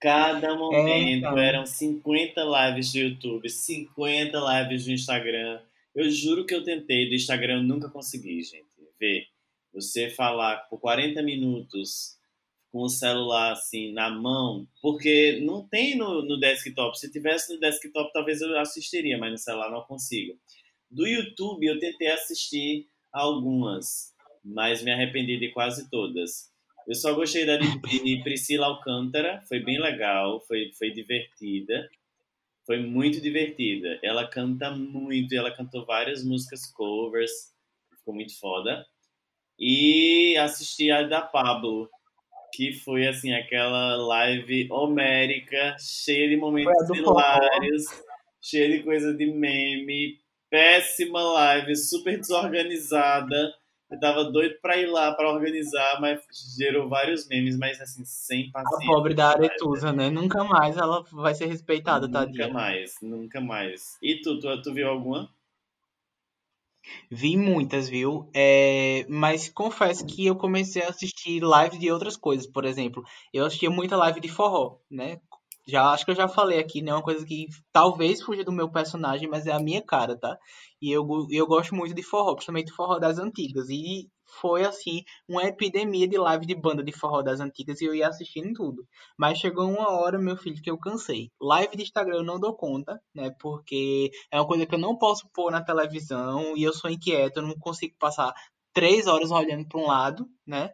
Cada momento então. eram 50 lives do YouTube, 50 lives do Instagram. Eu juro que eu tentei, do Instagram eu nunca consegui, gente. Ver você falar por 40 minutos com o celular assim na mão, porque não tem no, no desktop. Se tivesse no desktop, talvez eu assistiria, mas no celular não consigo. Do YouTube eu tentei assistir algumas, mas me arrependi de quase todas. Eu só gostei da de, Priscila Alcântara, foi bem legal, foi, foi divertida. Foi muito divertida. Ela canta muito, ela cantou várias músicas covers, ficou muito foda. E assisti a da Pablo, que foi assim aquela live homérica, cheia de momentos a hilários, cheia de coisa de meme, péssima live, super desorganizada. Eu tava doido pra ir lá pra organizar, mas gerou vários memes, mas assim, sem A paciência. pobre da Aretusa, né? Nunca mais ela vai ser respeitada, Nunca tadinha. mais, nunca mais. E tu, tu, tu viu alguma? Vi muitas, viu? É, mas confesso que eu comecei a assistir live de outras coisas, por exemplo. Eu assistia muita live de forró, né? Já acho que eu já falei aqui, né? Uma coisa que talvez fuja do meu personagem, mas é a minha cara, tá? E eu, eu gosto muito de forró, principalmente forró das antigas. E foi assim, uma epidemia de live de banda de forró das antigas e eu ia assistindo tudo. Mas chegou uma hora, meu filho, que eu cansei. Live de Instagram eu não dou conta, né? Porque é uma coisa que eu não posso pôr na televisão e eu sou inquieto, eu não consigo passar três horas olhando para um lado, né?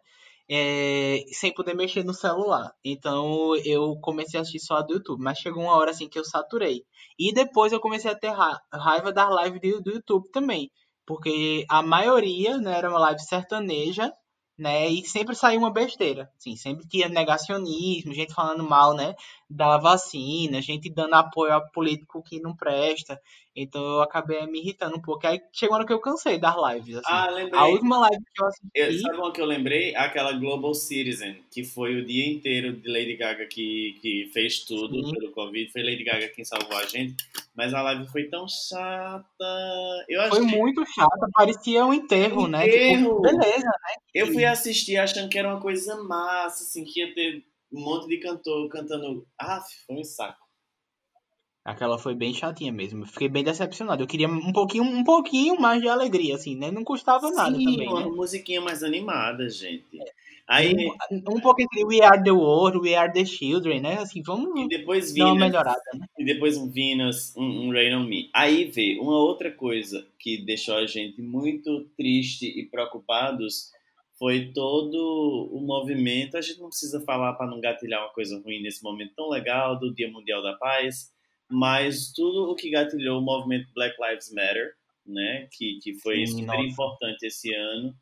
É, sem poder mexer no celular. Então eu comecei a assistir só a do YouTube, mas chegou uma hora assim que eu saturei. E depois eu comecei a ter ra- raiva das lives do, do YouTube também, porque a maioria, né, era uma live sertaneja, né, e sempre saía uma besteira, assim, sempre tinha negacionismo, gente falando mal, né, da vacina, gente dando apoio a político que não presta. Então eu acabei me irritando um pouco. Aí chegou hora que eu cansei das lives, assim. Ah, A lembrei. última live que eu Eu, assisti, sabe uma que eu lembrei? Aquela Global Citizen, que foi o dia inteiro de Lady Gaga que, que fez tudo Sim. pelo Covid. Foi Lady Gaga quem salvou a gente. Mas a live foi tão chata. Eu foi achei. muito chata, parecia um enterro, né? Tipo, Enterro! beleza, Eu fui assistir achando que era uma coisa massa, assim, que ia ter um monte de cantor cantando. Ah, foi um saco. Aquela foi bem chatinha mesmo. Eu fiquei bem decepcionado. Eu queria um pouquinho, um pouquinho mais de alegria, assim, né? Não custava nada Sim, também, uma né? musiquinha mais animada, gente. Aí, Um, um pouco entre We Are the World, We Are the Children, né? Assim, e vamos depois dar uma Venus, melhorada, né? e depois um Venus, um, um Rain on Me. Aí vê, uma outra coisa que deixou a gente muito triste e preocupados foi todo o movimento. A gente não precisa falar para não gatilhar uma coisa ruim nesse momento tão legal do Dia Mundial da Paz, mas tudo o que gatilhou o movimento Black Lives Matter, né, que, que foi Sim, super nossa. importante esse ano.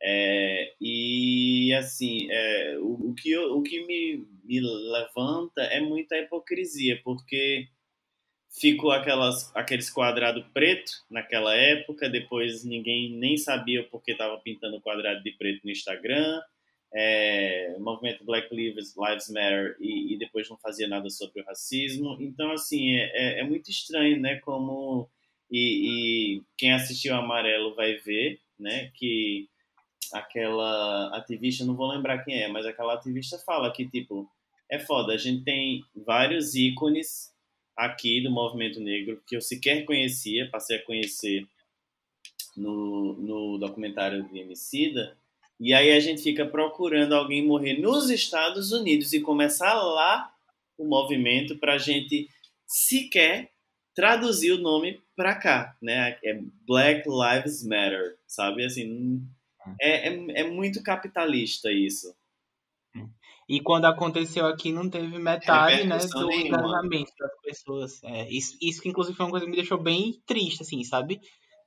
É, e assim, é, o, o que, eu- o que me, me levanta é muita hipocrisia, porque ficou aquelas, aqueles quadrados preto naquela época, depois ninguém nem sabia porque estava pintando quadrado de preto no Instagram, é, movimento Black Lives, Lives Matter e, e depois não fazia nada sobre o racismo. Então, assim, é, é- é muito estranho, né? Como. E, e quem assistiu Amarelo vai ver, né? Que aquela ativista, não vou lembrar quem é, mas aquela ativista fala que, tipo, é foda, a gente tem vários ícones aqui do movimento negro que eu sequer conhecia, passei a conhecer no, no documentário de Emicida, e aí a gente fica procurando alguém morrer nos Estados Unidos e começar lá o movimento para a gente sequer traduzir o nome para cá, né? É Black Lives Matter, sabe? Assim, é, é, é muito capitalista isso. E quando aconteceu aqui, não teve metade, né, do engajamento das pessoas. É, isso, isso que, inclusive, foi uma coisa que me deixou bem triste, assim, sabe?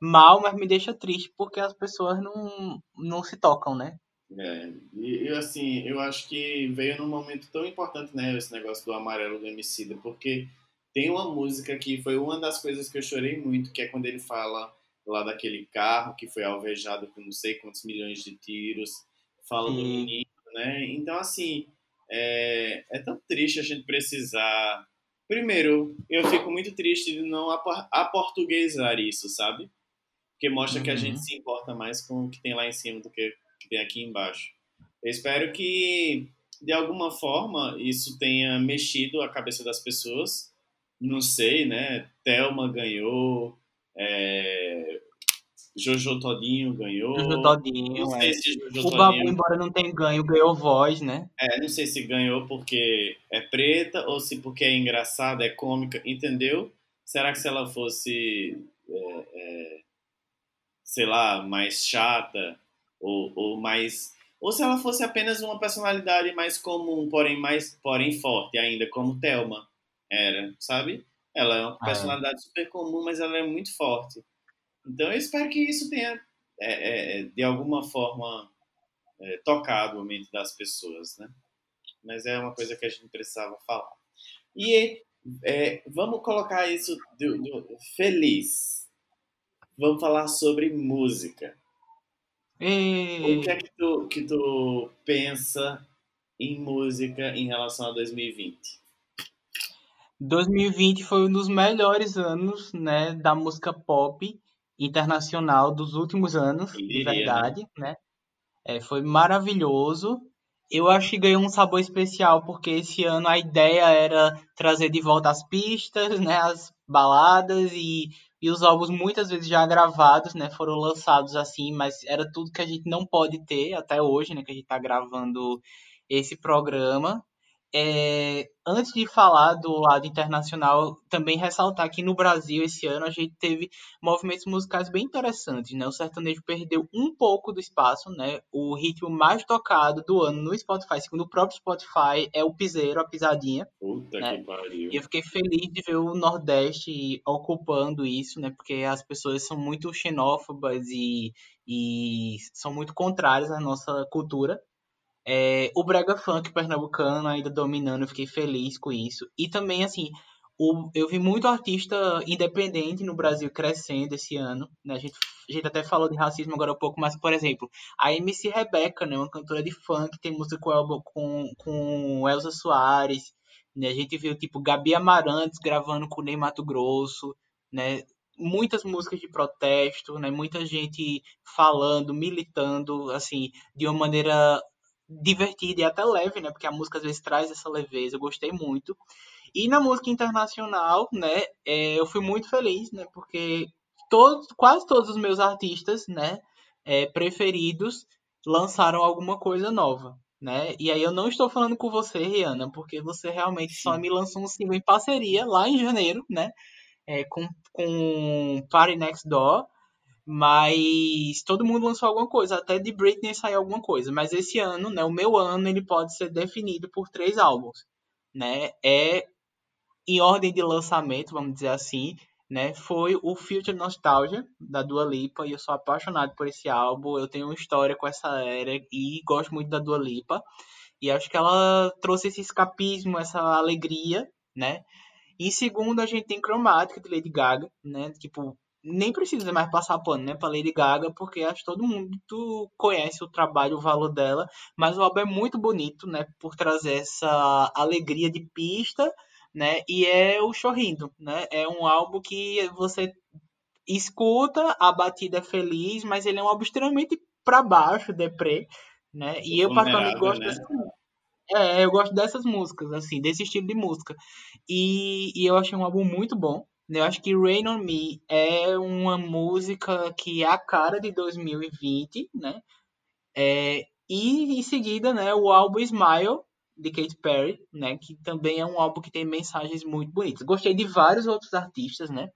Mal, mas me deixa triste porque as pessoas não, não se tocam, né? É, e, assim, eu acho que veio num momento tão importante, né, esse negócio do amarelo do Emicida, porque tem uma música que foi uma das coisas que eu chorei muito, que é quando ele fala lá daquele carro que foi alvejado com não sei quantos milhões de tiros, fala do Sim. menino, né? Então, assim, é, é tão triste a gente precisar. Primeiro, eu fico muito triste de não apor- aportuguesar isso, sabe? Porque mostra que a Uhum. gente se importa mais com o que tem lá em cima do que que tem aqui embaixo. Eu espero que, de alguma forma, isso tenha mexido a cabeça das pessoas. Não sei, né? Thelma ganhou, é, Jojo Todinho ganhou. Jojo Todinho, não é. sei se Jojo O Babu, Todinho embora não tenha ganho, ganhou voz, né? é, não sei se ganhou porque é preta ou se porque é engraçada, é cômica, entendeu? Será que se ela fosse, é, é, sei lá, mais chata ou, ou mais, ou se ela fosse apenas uma personalidade mais comum, porém mais, porém forte ainda, como Thelma era, sabe? Ela é uma É. personalidade super comum, mas ela é muito forte. Então eu espero que isso tenha, é, é, de alguma forma, é, tocado a mente das pessoas, né? Mas é uma coisa que a gente precisava falar. E é, vamos colocar isso do, do- feliz. Vamos falar sobre música. E... O que é que tu, que tu pensa em música em relação a 2020? 2020 foi um dos melhores anos, né, da música pop internacional dos últimos anos, de diria, verdade, né? É, foi maravilhoso. Eu acho que ganhou um sabor especial porque esse ano a ideia era trazer de volta as pistas, né, as baladas e, e os álbuns muitas vezes já gravados, né, foram lançados assim, mas era tudo que a gente não pode ter até hoje, né, que a gente está gravando esse programa. É, antes de falar do lado internacional, também ressaltar que no Brasil esse ano a gente teve movimentos musicais bem interessantes, né? O sertanejo perdeu um pouco do espaço, né? O ritmo mais tocado do ano no Spotify, segundo o próprio Spotify, é o piseiro, a pisadinha. Puta É. que pariu. E eu fiquei feliz de ver o Nordeste ocupando isso, né? Porque as pessoas são muito xenófobas e, e são muito contrárias à nossa cultura. É, o brega funk pernambucano ainda dominando, eu fiquei feliz com isso. E também, assim, o, eu vi muito artista independente no Brasil crescendo esse ano. Né? A, gente, a gente até falou de racismo agora há pouco, mas, por exemplo, a MC Rebeca, né? uma cantora de funk, tem música com, com, com Elza Soares. Né? A gente viu, tipo, Gabi Amarantes gravando com Ney Mato Grosso, né? Muitas músicas de protesto, né? Muita gente falando, militando, assim, de uma maneira divertida e até leve, né? Porque a música às vezes traz essa leveza. Eu gostei muito. E na música internacional, né, é, eu fui muito feliz, né, porque todos, quase todos os meus artistas, né, é, preferidos lançaram alguma coisa nova, né? E aí eu não estou falando com você, Rihanna, porque você realmente só me lançou um single em parceria lá em janeiro, né? É, com, com Party Next Door, mas todo mundo lançou alguma coisa, até de Britney saiu alguma coisa. Mas esse ano, né, o meu ano, ele pode ser definido por três álbuns, né? É em ordem de lançamento, vamos dizer assim, né? Foi o Future Nostalgia da Dua Lipa e eu sou apaixonado por esse álbum. Eu tenho uma história com essa era e gosto muito da Dua Lipa. E acho que ela trouxe esse escapismo, essa alegria, né? Em segundo, a gente tem Chromatic de Lady Gaga, né? Tipo, nem precisa mais passar pano, né, para Lady Gaga, porque acho que todo mundo conhece o trabalho, o valor dela, mas o álbum é muito bonito, né, por trazer essa alegria de pista, né, e é o chorrindo, né, é um álbum que você escuta, a batida é feliz, mas ele é um álbum extremamente para baixo, deprê, né, e eu particularmente gosto né? dessa é, eu gosto dessas músicas, assim, desse estilo de música. E, e eu achei um álbum muito bom, eu acho que Rain on Me é uma música que é a cara de 2020, né? É, e em seguida, né, o álbum Smile de Katy Perry, né, que também é um álbum que tem mensagens muito bonitas. Gostei de vários outros artistas, né?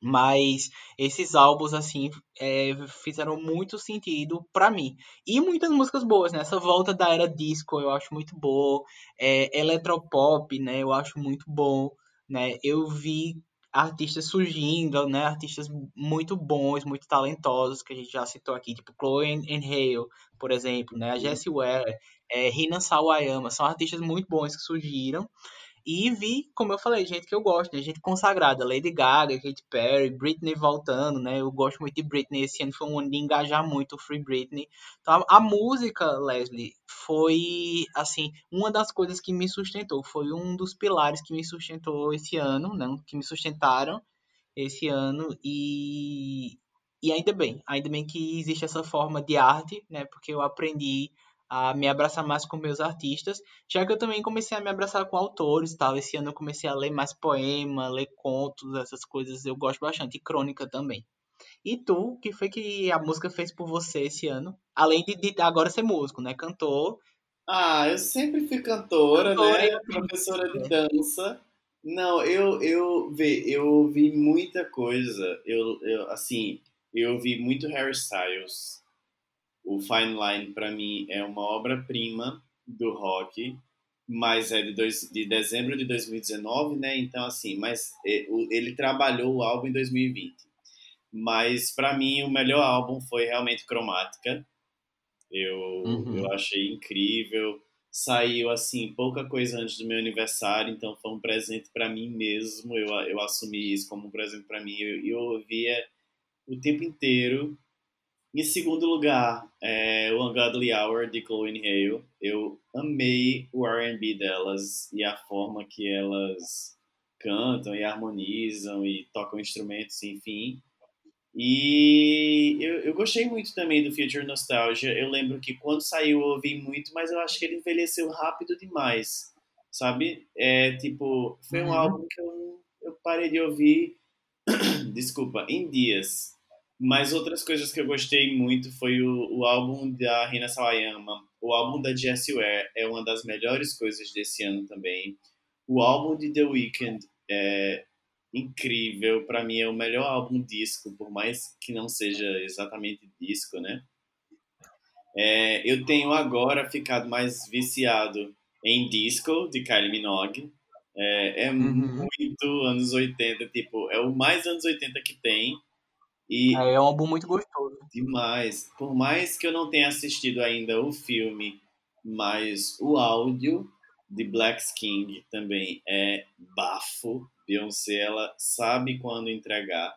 Mas esses álbuns, assim, é, fizeram muito sentido para mim. E muitas músicas boas, né? Essa volta da era disco eu acho muito boa. É, eletropop, né? Eu acho muito bom, né? Eu vi artistas surgindo, né? Artistas muito bons, muito talentosos, que a gente já citou aqui, tipo Chloe and Hale, por exemplo, né? A Jessie Ware, é, Hina Sawayama, são artistas muito bons que surgiram. E vi, como eu falei, gente que eu gosto, né? Gente consagrada, Lady Gaga, Katy Perry, Britney voltando, né? Eu gosto muito de Britney, esse ano foi um ano de engajar muito o Free Britney. Então, a, a música, Leslie, foi, assim, uma das coisas que me sustentou, foi um dos pilares que me sustentou esse ano, né? Que me sustentaram esse ano e, e ainda bem, ainda bem que existe essa forma de arte, né? Porque eu aprendi a me abraçar mais com meus artistas, já que eu também comecei a me abraçar com autores tal. Esse ano eu comecei a ler mais poema, ler contos, essas coisas eu gosto bastante, e crônica também. E tu, o que foi que a música fez por você esse ano? Além de, de agora ser músico, né? Cantor. Ah, eu sempre fui cantora, cantora né? Professora de dança. Não, eu eu vi, eu vi muita coisa. Eu, eu assim, eu vi muito Harry Styles o Fine Line para mim é uma obra-prima do rock, mas é de, dois, de dezembro de 2019, né? Então assim, mas é, ele trabalhou o álbum em 2020. Mas para mim o melhor álbum foi realmente Cromática. Eu uhum. eu achei incrível. Saiu assim pouca coisa antes do meu aniversário, então foi um presente para mim mesmo. Eu eu assumi isso como um presente para mim. Eu, eu ouvia o tempo inteiro em segundo lugar, é, o Ungodly Hour de Chloe Hale. Eu amei o R&B delas e a forma que elas cantam e harmonizam e tocam instrumentos, enfim. E eu, eu gostei muito também do Future Nostalgia. Eu lembro que quando saiu eu ouvi muito, mas eu acho que ele envelheceu rápido demais, sabe? É tipo, foi um uhum. álbum que eu, eu parei de ouvir, desculpa, em dias. Mas outras coisas que eu gostei muito foi o, o álbum da Rina Sawayama, o álbum da Jessie Ware é uma das melhores coisas desse ano também. O álbum de The Weeknd é incrível, para mim é o melhor álbum disco, por mais que não seja exatamente disco, né? É, eu tenho agora ficado mais viciado em disco de Kylie Minogue. É, é uhum. muito anos 80, tipo, é o mais anos 80 que tem. E é, é um álbum muito gostoso. Demais. Por mais que eu não tenha assistido ainda o filme, mas o áudio de Black King também é bafo. Beyoncé, ela sabe quando entregar.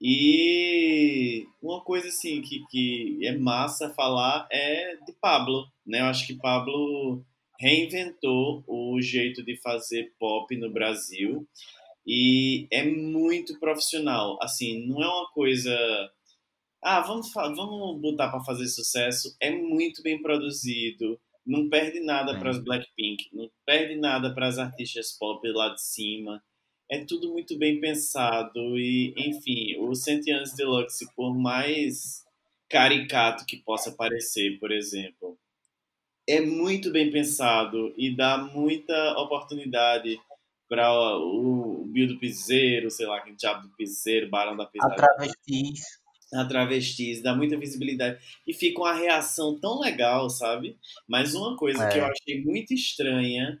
E uma coisa assim que, que é massa falar é de Pablo, né? Eu acho que Pablo reinventou o jeito de fazer pop no Brasil e é muito profissional. Assim, não é uma coisa. Ah, vamos, vamos botar para fazer sucesso. É muito bem produzido. não perde nada para as Blackpink, não perde nada para as artistas pop lá de cima. É tudo muito bem pensado e, enfim, o 100 anos Deluxe, por mais caricato que possa parecer, por exemplo, é muito bem pensado e dá muita oportunidade para o Bill do Piseiro, sei lá, quem diabo do Piseiro, Barão da Piseira. A travestis. A travestis, dá muita visibilidade. E fica uma reação tão legal, sabe? Mas uma coisa é. que eu achei muito estranha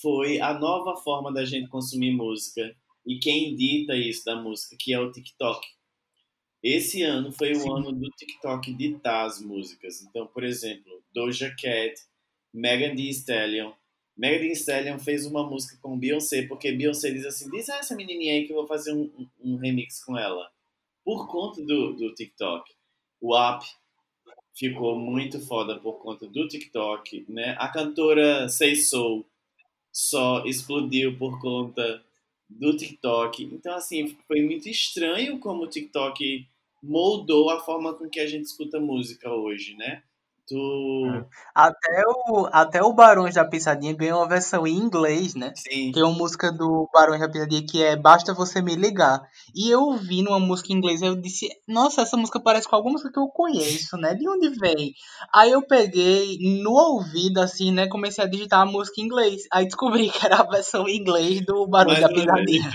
foi a nova forma da gente consumir música. E quem dita isso da música, que é o TikTok. Esse ano foi Sim. o ano do TikTok ditar as músicas. Então, por exemplo, Doja Cat, Megan Thee Stallion. Thee Stallion fez uma música com Beyoncé, porque Beyoncé diz assim, diz a essa menininha aí que eu vou fazer um, um remix com ela. Por conta do, do TikTok. O app ficou muito foda por conta do TikTok, né? A cantora Say Soul só explodiu por conta do TikTok. Então, assim, foi muito estranho como o TikTok moldou a forma com que a gente escuta música hoje, né? É. Até o, até o Barões da Pisadinha ganhou uma versão em inglês, né? Sim. Tem uma música do Barões da Pisadinha que é Basta Você Me Ligar. E eu ouvi numa música em inglês eu disse, nossa, essa música parece com alguma música que eu conheço, né? De onde vem? Aí eu peguei no ouvido, assim, né? Comecei a digitar a música em inglês. Aí descobri que era a versão em inglês do Barões da Pisadinha.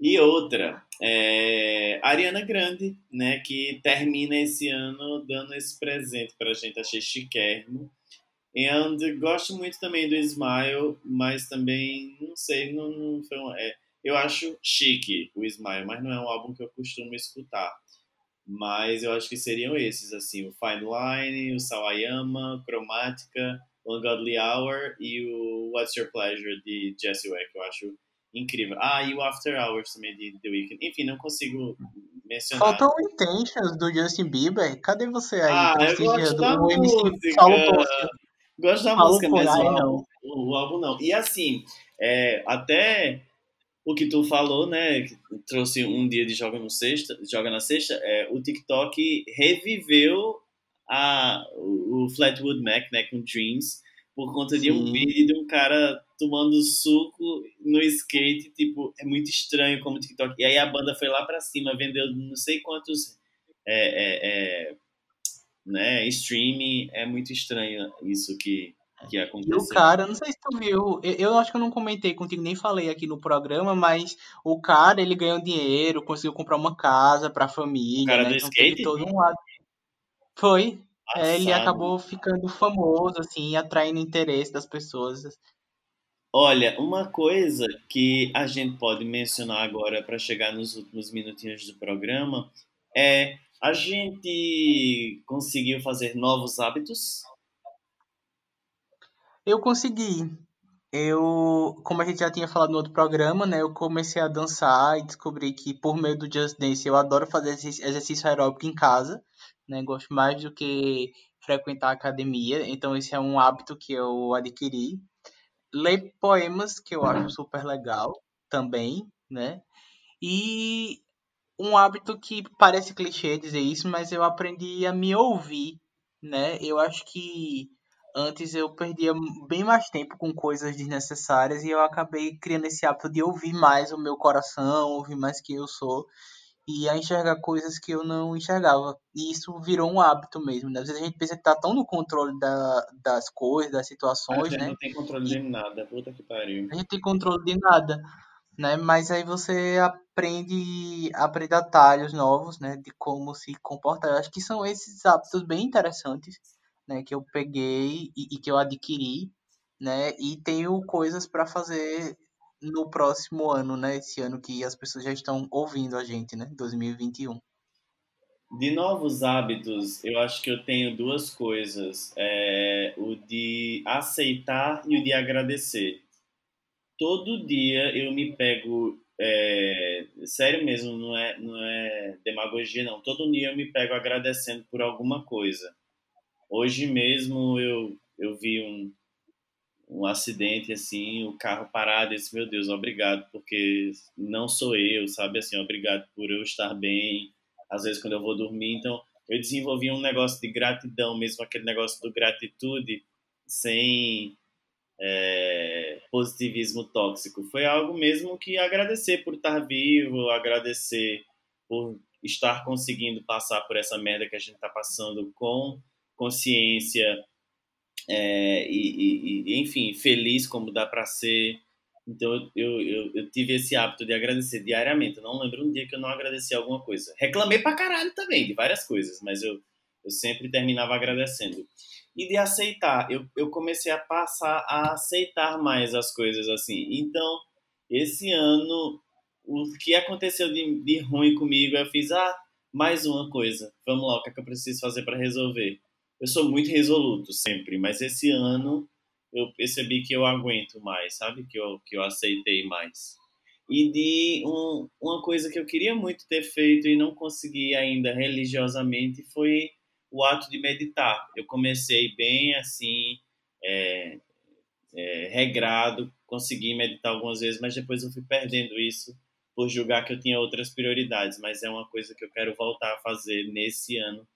E outra, é, Ariana Grande, né, que termina esse ano dando esse presente pra gente, achei chiquérrimo. And gosto muito também do Smile, mas também, não sei, não, não foi um, é, eu acho chique o Smile, mas não é um álbum que eu costumo escutar. Mas eu acho que seriam esses, assim, o Fine Line, o Sawayama, Chromatica, Ungodly Hour e o What's Your Pleasure de Jesse Weck. Eu acho incrível. Ah, e o After Hours também de The Weeknd. Enfim, não consigo mencionar. Faltou o Intentions do Justin Bieber. Cadê você aí? Ah, eu gosto da música. Gosto da música, mas o álbum, o álbum não. E assim, é, até o que tu falou, né, que trouxe um dia de joga no sexta, joga na sexta, é, o TikTok reviveu a, o Flatwood Mac, né, com Dreams, por conta Sim. de um vídeo de um cara tomando suco no skate, tipo, é muito estranho como TikTok. E aí a banda foi lá para cima, vendeu não sei quantos é, é, é, né, streaming, é muito estranho isso que, que aconteceu. E o cara, não sei se tu viu, eu, eu acho que eu não comentei contigo, nem falei aqui no programa, mas o cara, ele ganhou dinheiro, conseguiu comprar uma casa pra família, o cara né? do então skate? todo um lado. Foi, é, ele acabou ficando famoso, assim, atraindo interesse das pessoas. Olha, uma coisa que a gente pode mencionar agora para chegar nos últimos minutinhos do programa é a gente conseguiu fazer novos hábitos? Eu consegui. Eu, como a gente já tinha falado no outro programa, né, eu comecei a dançar e descobri que por meio do Just Dance eu adoro fazer exercício aeróbico em casa, né, gosto mais do que frequentar a academia, então esse é um hábito que eu adquiri ler poemas, que eu acho super legal também, né? E um hábito que parece clichê dizer isso, mas eu aprendi a me ouvir, né? Eu acho que antes eu perdia bem mais tempo com coisas desnecessárias e eu acabei criando esse hábito de ouvir mais o meu coração, ouvir mais quem eu sou e a enxergar coisas que eu não enxergava. E isso virou um hábito mesmo, né? Às vezes a gente pensa que tá tão no controle da, das coisas, das situações, a gente né? não tem controle de nada, puta que pariu. A gente tem controle de nada, né? Mas aí você aprende, aprende atalhos novos, né? De como se comportar. Eu acho que são esses hábitos bem interessantes, né? Que eu peguei e, e que eu adquiri, né? E tenho coisas para fazer no próximo ano, né? Esse ano que as pessoas já estão ouvindo a gente, né? 2021. De novos hábitos, eu acho que eu tenho duas coisas: é, o de aceitar e o de agradecer. Todo dia eu me pego, é, sério mesmo, não é, não é demagogia, não. Todo dia eu me pego agradecendo por alguma coisa. Hoje mesmo eu, eu vi um, um acidente assim, o carro parado, e disse, meu Deus, obrigado, porque não sou eu, sabe assim, obrigado por eu estar bem. Às vezes quando eu vou dormir, então eu desenvolvi um negócio de gratidão, mesmo aquele negócio do gratitude, sem é, positivismo tóxico. Foi algo mesmo que agradecer por estar vivo, agradecer por estar conseguindo passar por essa merda que a gente está passando com consciência é, e, e, enfim, feliz como dá para ser. Então eu, eu, eu, tive esse hábito de agradecer diariamente. Eu não lembro um dia que eu não agradeci alguma coisa. Reclamei pra caralho também de várias coisas, mas eu, eu sempre terminava agradecendo. E de aceitar. Eu, eu comecei a passar a aceitar mais as coisas assim. Então, esse ano, o que aconteceu de, de ruim comigo, eu fiz, ah, mais uma coisa. Vamos lá, o que, é que eu preciso fazer para resolver? Eu sou muito resoluto sempre, mas esse ano eu percebi que eu aguento mais, sabe? Que eu, que eu aceitei mais. E de um, uma coisa que eu queria muito ter feito e não consegui ainda religiosamente foi o ato de meditar. Eu comecei bem assim, é, é, regrado, consegui meditar algumas vezes, mas depois eu fui perdendo isso por julgar que eu tinha outras prioridades. Mas é uma coisa que eu quero voltar a fazer nesse ano,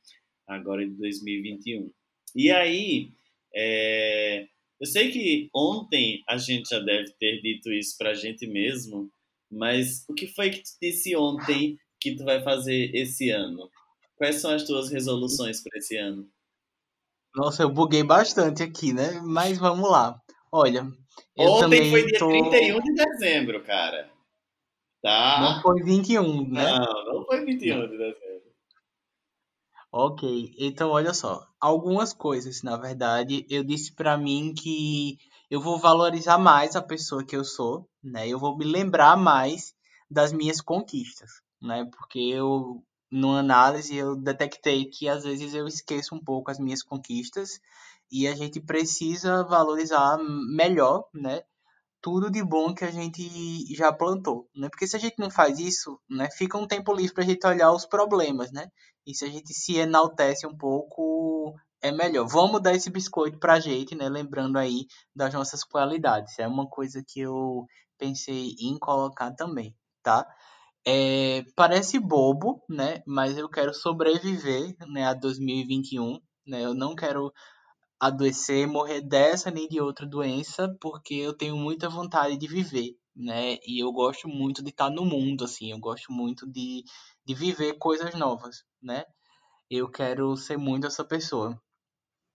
agora de 2021. E aí, é, eu sei que ontem a gente já deve ter dito isso pra gente mesmo, mas o que foi que tu disse ontem que tu vai fazer esse ano? Quais são as tuas resoluções para esse ano? Nossa, eu buguei bastante aqui, né? Mas vamos lá. Olha, Ontem foi dia tô... 31 de dezembro, cara. Tá? Não foi 21, né? Não, não foi 21 não. de dezembro. Ok, então olha só, algumas coisas, na verdade, eu disse para mim que eu vou valorizar mais a pessoa que eu sou, né? Eu vou me lembrar mais das minhas conquistas, né? Porque eu, numa análise, eu detectei que às vezes eu esqueço um pouco as minhas conquistas e a gente precisa valorizar melhor, né? Tudo de bom que a gente já plantou, né? Porque se a gente não faz isso, né, fica um tempo livre para a gente olhar os problemas, né? E se a gente se enaltece um pouco, é melhor. Vamos dar esse biscoito para a gente, né? Lembrando aí das nossas qualidades. É uma coisa que eu pensei em colocar também, tá? É, parece bobo, né? Mas eu quero sobreviver, né, a 2021, né? Eu não quero adoecer, morrer dessa nem de outra doença, porque eu tenho muita vontade de viver, né? E eu gosto muito de estar no mundo, assim, eu gosto muito de, de viver coisas novas, né? Eu quero ser muito essa pessoa.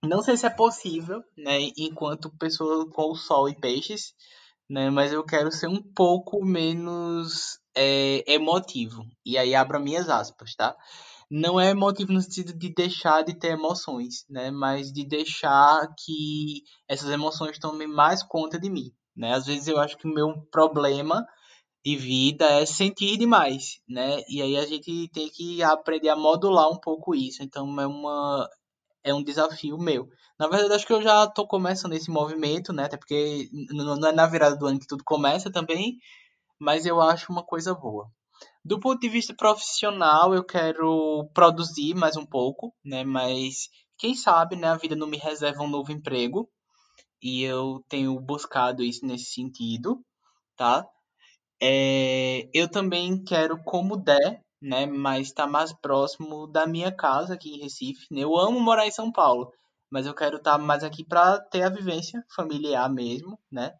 Não sei se é possível, né, enquanto pessoa com o sol e peixes, né, mas eu quero ser um pouco menos é, emotivo. E aí abro minhas aspas, tá? Não é motivo no sentido de deixar de ter emoções, né? Mas de deixar que essas emoções tomem mais conta de mim, né? Às vezes eu acho que o meu problema de vida é sentir demais, né? E aí a gente tem que aprender a modular um pouco isso. Então é uma é um desafio meu. Na verdade, acho que eu já estou começando esse movimento, né? Até porque não é na virada do ano que tudo começa também, mas eu acho uma coisa boa. Do ponto de vista profissional, eu quero produzir mais um pouco, né? Mas quem sabe, né, a vida não me reserva um novo emprego. E eu tenho buscado isso nesse sentido, tá? É, eu também quero, como der, né, mas estar tá mais próximo da minha casa aqui em Recife. Né? Eu amo morar em São Paulo, mas eu quero estar tá mais aqui para ter a vivência familiar mesmo, né?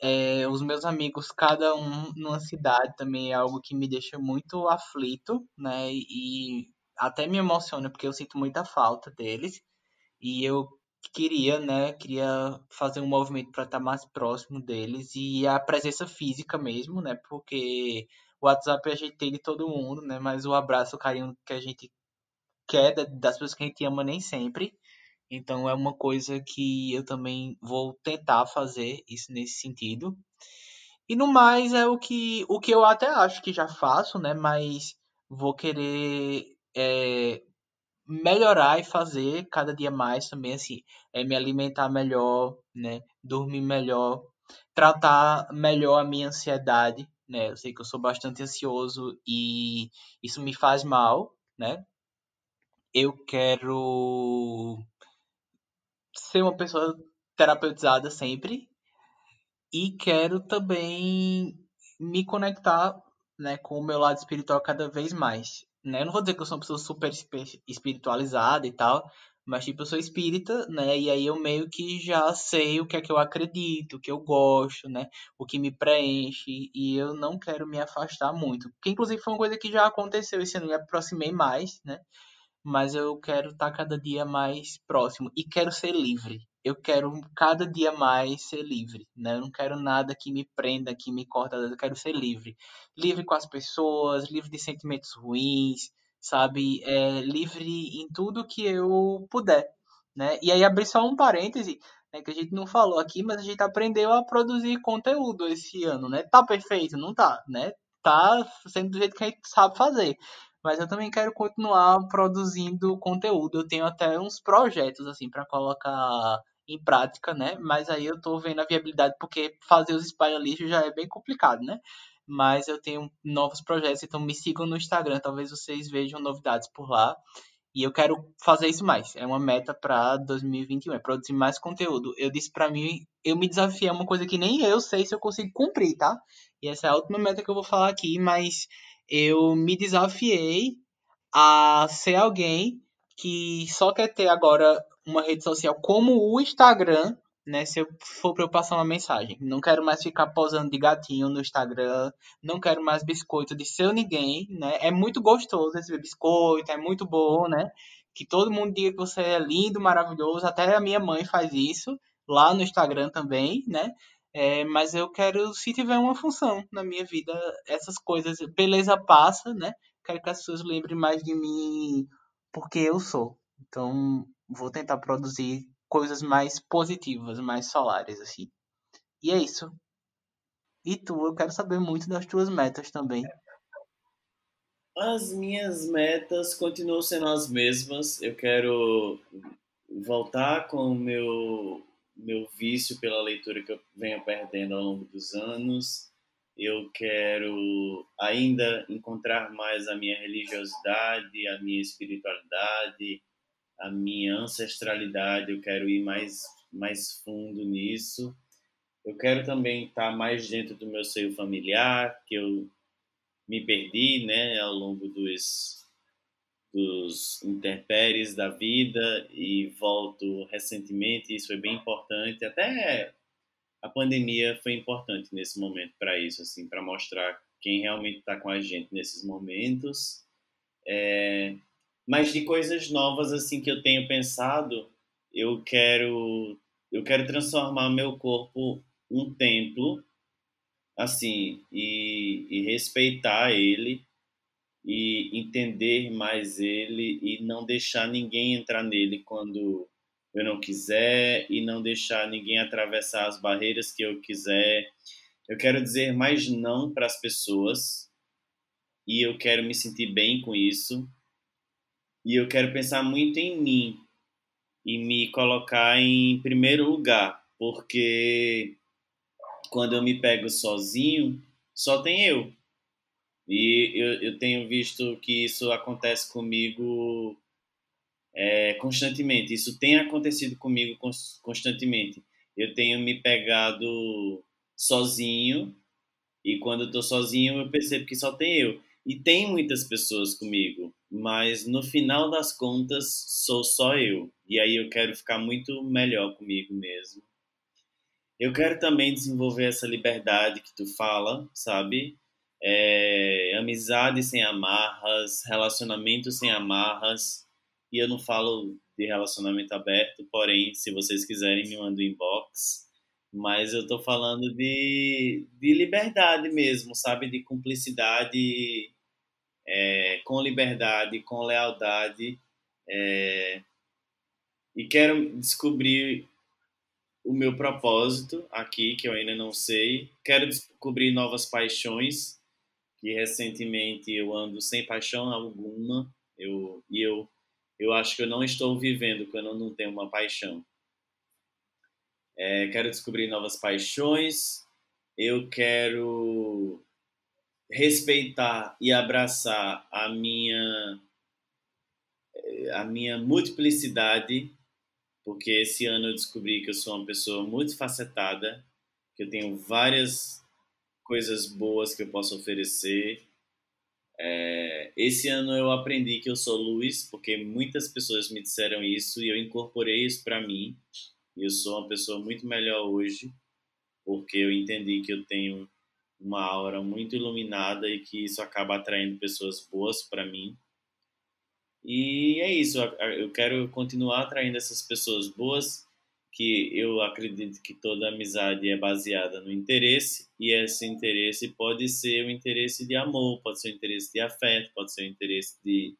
É, os meus amigos, cada um numa cidade, também é algo que me deixa muito aflito, né? E até me emociona, porque eu sinto muita falta deles. E eu queria, né? Queria fazer um movimento para estar mais próximo deles e a presença física mesmo, né? Porque o WhatsApp a gente tem de todo mundo, né? Mas o abraço, o carinho que a gente quer das pessoas que a gente ama nem sempre. Então é uma coisa que eu também vou tentar fazer isso nesse sentido. E no mais é o que, o que eu até acho que já faço, né? Mas vou querer é, melhorar e fazer cada dia mais também, assim, é me alimentar melhor, né? Dormir melhor, tratar melhor a minha ansiedade, né? Eu sei que eu sou bastante ansioso e isso me faz mal, né? Eu quero ser uma pessoa terapeutizada sempre e quero também me conectar né, com o meu lado espiritual cada vez mais. né? Eu não vou dizer que eu sou uma pessoa super espiritualizada e tal, mas, tipo, eu sou espírita, né? E aí eu meio que já sei o que é que eu acredito, o que eu gosto, né? O que me preenche. E eu não quero me afastar muito. Que, inclusive, foi uma coisa que já aconteceu esse ano. Eu me aproximei mais, né? Mas eu quero estar cada dia mais próximo. E quero ser livre. Eu quero cada dia mais ser livre, né? Eu não quero nada que me prenda, que me corta. Eu quero ser livre. Livre com as pessoas, livre de sentimentos ruins, sabe? É, livre em tudo que eu puder, né? E aí abrir só um parêntese, né, que a gente não falou aqui, mas a gente aprendeu a produzir conteúdo esse ano, né? Tá perfeito? Não tá, né? Tá sendo do jeito que a gente sabe fazer. Mas eu também quero continuar produzindo conteúdo. Eu tenho até uns projetos assim para colocar em prática, né? Mas aí eu tô vendo a viabilidade porque fazer os espalha já é bem complicado, né? mas eu tenho novos projetos, então me sigam no Instagram, talvez vocês vejam novidades por lá. E eu quero fazer isso mais. É uma meta para 2021, é produzir mais conteúdo. Eu disse para mim, eu me desafiei, é uma coisa que nem eu sei se eu consigo cumprir, tá? E essa é a última meta que eu vou falar aqui, mas eu me desafiei a ser alguém que só quer ter agora uma rede social como o Instagram né, se eu for para eu passar uma mensagem. Não quero mais ficar posando de gatinho no Instagram, não quero mais biscoito de seu ninguém, né? É muito gostoso esse biscoito, é muito bom, né? Que todo mundo diga que você é lindo, maravilhoso, até a minha mãe faz isso lá no Instagram também, né? É, mas eu quero, se tiver uma função na minha vida, essas coisas, beleza passa, né? Quero que as pessoas lembrem mais de mim porque eu sou. Então, vou tentar produzir coisas mais positivas, mais solares, assim. E é isso. E tu, eu quero saber muito das tuas metas também. As minhas metas continuam sendo as mesmas. Eu quero voltar com o meu, meu vício pela leitura que eu venho perdendo ao longo dos anos. Eu quero ainda encontrar mais a minha religiosidade, a minha espiritualidade, a minha ancestralidade, eu quero ir mais, mais fundo nisso. Eu quero também estar mais dentro do meu seio familiar, que eu me perdi né, ao longo dos, dos interpéries da vida e volto recentemente. Isso foi bem importante. Até a pandemia foi importante nesse momento para isso, assim, para mostrar quem realmente está com a gente nesses momentos. É, mas de coisas novas assim que eu tenho pensado, eu quero eu quero transformar meu corpo um templo assim e, e respeitar ele e entender mais ele e não deixar ninguém entrar nele quando eu não quiser e não deixar ninguém atravessar as barreiras que eu quiser. Eu quero dizer mais não para as pessoas e eu quero me sentir bem com isso e eu quero pensar muito em mim e me colocar em primeiro lugar, porque quando eu me pego sozinho, só tem eu. E eu, eu tenho visto que isso acontece comigo é, constantemente. Isso tem acontecido comigo constantemente. Eu tenho me pegado sozinho e quando eu tô sozinho eu percebo que só tem eu. E tem muitas pessoas comigo, mas no final das contas sou só eu. E aí eu quero ficar muito melhor comigo mesmo. Eu quero também desenvolver essa liberdade que tu fala, sabe? É, amizade sem amarras, relacionamento sem amarras. E eu não falo de relacionamento aberto, porém, se vocês quiserem, me mandem um inbox. Mas eu tô falando de, de liberdade mesmo, sabe? De cumplicidade é, com liberdade, com lealdade. É, e quero descobrir o meu propósito aqui, que eu ainda não sei. Quero descobrir novas paixões, que recentemente eu ando sem paixão alguma. Eu, e eu, eu acho que eu não estou vivendo quando eu não tenho uma paixão. É, quero descobrir novas paixões. Eu quero respeitar e abraçar a minha a minha multiplicidade, porque esse ano eu descobri que eu sou uma pessoa muito facetada, que eu tenho várias coisas boas que eu posso oferecer É, esse ano eu aprendi que eu sou luz, porque muitas pessoas me disseram isso e eu incorporei isso para mim. E eu sou uma pessoa muito melhor hoje, porque eu entendi que eu tenho uma aura muito iluminada e que isso acaba atraindo pessoas boas para mim. E é isso, eu quero continuar atraindo essas pessoas boas, que eu acredito que toda amizade é baseada no interesse, e esse interesse pode ser o interesse de amor, pode ser o interesse de afeto, pode ser o interesse de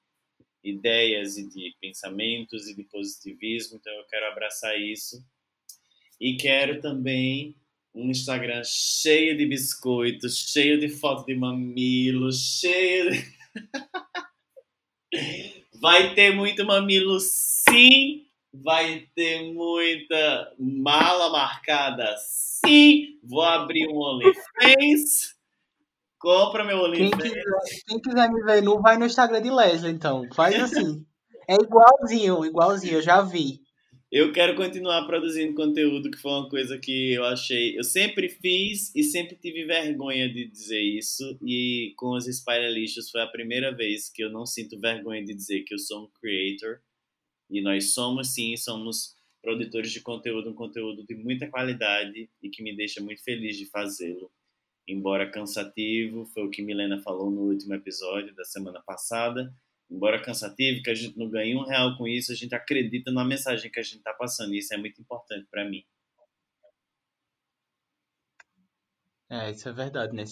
ideias e de pensamentos e de positivismo, então eu quero abraçar isso. E quero também um Instagram cheio de biscoitos, cheio de foto de mamilo, cheio de... Vai ter muito mamilo, sim. Vai ter muita mala marcada, sim. Vou abrir um OnlyFans. Compra meu OnlyFans. Quem quiser, quem quiser me ver nu, vai no Instagram de Leslie, então. Faz assim. É igualzinho, igualzinho, eu já vi. Eu quero continuar produzindo conteúdo, que foi uma coisa que eu achei. Eu sempre fiz e sempre tive vergonha de dizer isso. E com os Lixos foi a primeira vez que eu não sinto vergonha de dizer que eu sou um creator. E nós somos, sim, somos produtores de conteúdo, um conteúdo de muita qualidade e que me deixa muito feliz de fazê-lo. Embora cansativo, foi o que Milena falou no último episódio da semana passada embora cansativo, que a gente não ganhe um real com isso, a gente acredita na mensagem que a gente está passando. E isso é muito importante para mim. É, isso é verdade, né?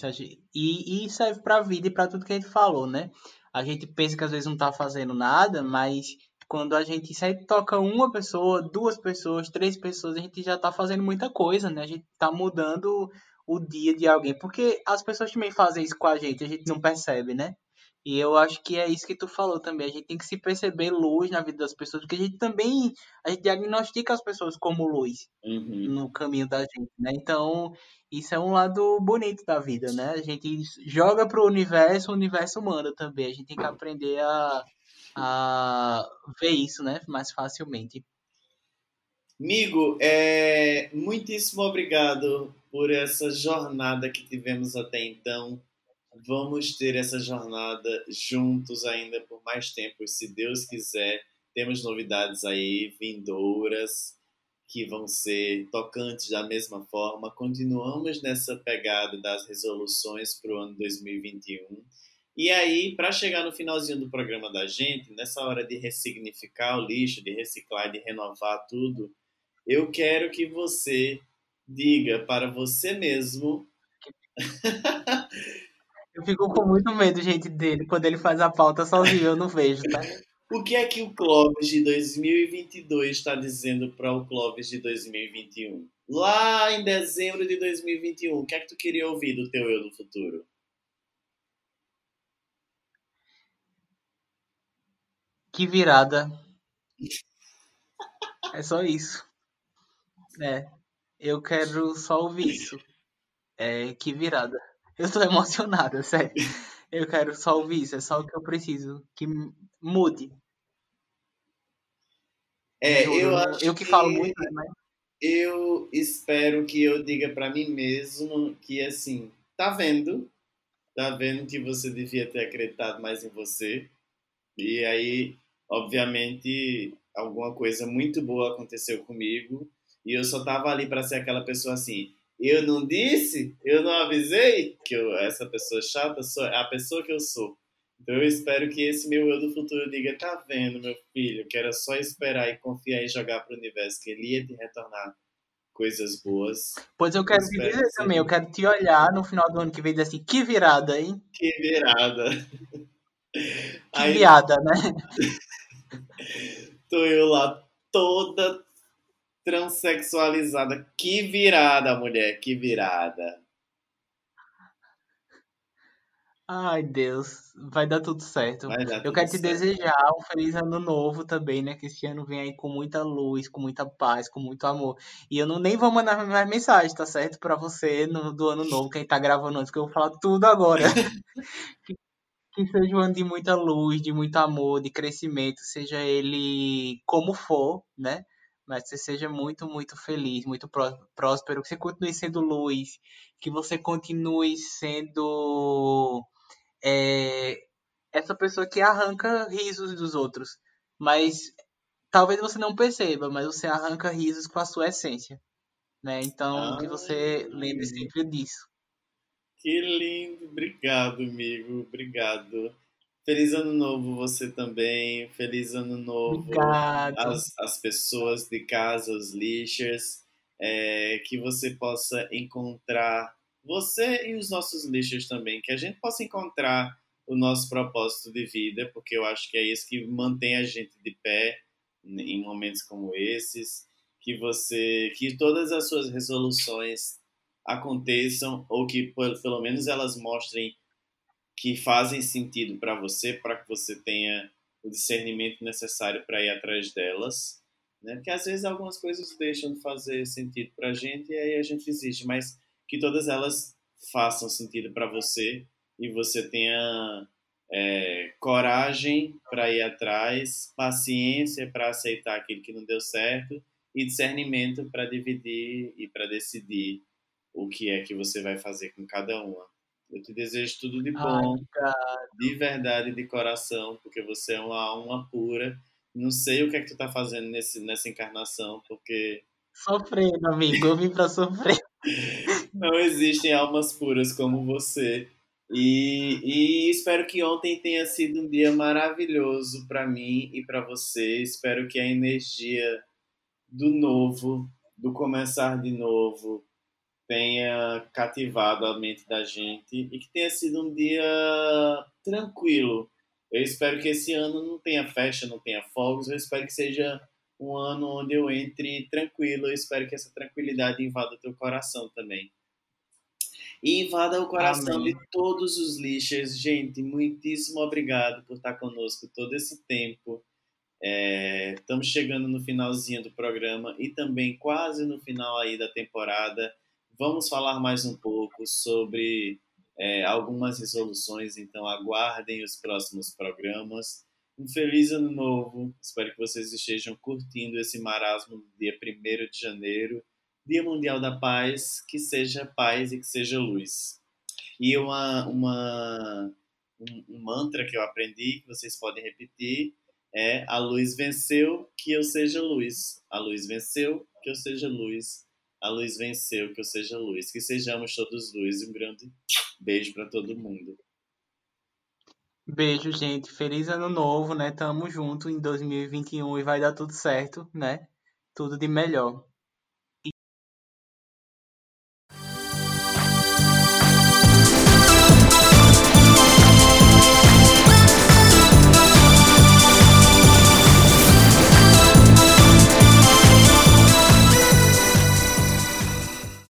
E, e serve para a vida e para tudo que a gente falou, né? A gente pensa que às vezes não está fazendo nada, mas quando a gente sai toca uma pessoa, duas pessoas, três pessoas, a gente já está fazendo muita coisa, né? A gente está mudando o dia de alguém, porque as pessoas também fazem isso com a gente, a gente não percebe, né? E eu acho que é isso que tu falou também. A gente tem que se perceber luz na vida das pessoas, porque a gente também a gente diagnostica as pessoas como luz uhum. no caminho da gente, né? Então, isso é um lado bonito da vida, né? A gente joga pro universo, o universo manda também. A gente tem que aprender a, a ver isso, né? Mais facilmente. Amigo, é, muitíssimo obrigado por essa jornada que tivemos até então vamos ter essa jornada juntos ainda por mais tempo, se Deus quiser. Temos novidades aí vindouras que vão ser tocantes da mesma forma. Continuamos nessa pegada das resoluções para o ano 2021. E aí, para chegar no finalzinho do programa da gente, nessa hora de ressignificar o lixo, de reciclar, de renovar tudo, eu quero que você diga para você mesmo Eu fico com muito medo, gente, dele, quando ele faz a pauta sozinho, eu não vejo, tá? O que é que o Clóvis de 2022 está dizendo para o Clóvis de 2021? Lá em dezembro de 2021, o que é que tu queria ouvir do teu eu do futuro? Que virada. É só isso. É. Eu quero só ouvir isso. É, que virada. Eu tô emocionada, sério. Eu quero só ouvir isso, é só o que eu preciso. Que mude. É, Juro, eu acho Eu que, que falo muito, né, mas... Eu espero que eu diga para mim mesmo que, assim, tá vendo? Tá vendo que você devia ter acreditado mais em você. E aí, obviamente, alguma coisa muito boa aconteceu comigo. E eu só tava ali para ser aquela pessoa assim, eu não disse, eu não avisei que eu, essa pessoa chata sou a pessoa que eu sou. Então eu espero que esse meu eu do futuro diga, tá vendo, meu filho, que era só esperar e confiar e jogar pro universo, que ele ia te retornar coisas boas. Pois eu quero te dizer também, eu quero te olhar no final do ano que vem e dizer assim, que virada, hein? Que virada. Que Aí, viada, né? Tô eu lá toda transexualizada. Que virada, mulher, que virada. Ai, Deus, vai dar tudo certo. Dar eu tudo quero certo. te desejar um feliz ano novo também, né? Que esse ano venha aí com muita luz, com muita paz, com muito amor. E eu não nem vou mandar mais mensagem, tá certo? Pra você no, do ano novo, quem tá gravando antes, que eu vou falar tudo agora. que, que seja um ano de muita luz, de muito amor, de crescimento, seja ele como for, né? mas que você seja muito, muito feliz, muito próspero, que você continue sendo luz, que você continue sendo é, essa pessoa que arranca risos dos outros. Mas talvez você não perceba, mas você arranca risos com a sua essência. Né? Então, ah, que você lembre sempre disso. Que lindo, obrigado, amigo, obrigado. Feliz ano novo você também, feliz ano novo obrigado. As, as pessoas de casa, os lixers, é, que você possa encontrar, você e os nossos lixers também, que a gente possa encontrar o nosso propósito de vida, porque eu acho que é isso que mantém a gente de pé em momentos como esses, que você, que todas as suas resoluções aconteçam ou que pelo menos elas mostrem que fazem sentido para você, para que você tenha o discernimento necessário para ir atrás delas, né? Porque às vezes algumas coisas deixam de fazer sentido para a gente e aí a gente existe, mas que todas elas façam sentido para você e você tenha é, coragem para ir atrás, paciência para aceitar aquilo que não deu certo e discernimento para dividir e para decidir o que é que você vai fazer com cada uma. Eu te desejo tudo de bom, Ai, de verdade, de coração, porque você é uma alma pura. Não sei o que é que tu tá fazendo nesse, nessa encarnação, porque. Sofrendo, amigo, eu vim pra sofrer. Não existem almas puras como você. E, e espero que ontem tenha sido um dia maravilhoso para mim e para você. Espero que a energia do novo, do começar de novo, tenha cativado a mente da gente e que tenha sido um dia tranquilo. Eu espero que esse ano não tenha festa, não tenha fogos. Eu espero que seja um ano onde eu entre tranquilo. Eu espero que essa tranquilidade invada o teu coração também. E invada o coração Amém. de todos os lixers. Gente, muitíssimo obrigado por estar conosco todo esse tempo. É, estamos chegando no finalzinho do programa e também quase no final aí da temporada. Vamos falar mais um pouco sobre é, algumas resoluções, então aguardem os próximos programas. Um feliz ano novo, espero que vocês estejam curtindo esse marasmo do dia 1 de janeiro, Dia Mundial da Paz, que seja paz e que seja luz. E uma, uma, um, um mantra que eu aprendi, que vocês podem repetir, é a luz venceu, que eu seja luz. A luz venceu, que eu seja luz a luz venceu, que eu seja luz, que sejamos todos luz. Um grande beijo para todo mundo. Beijo, gente. Feliz ano novo, né? Tamo junto em 2021 e vai dar tudo certo, né? Tudo de melhor.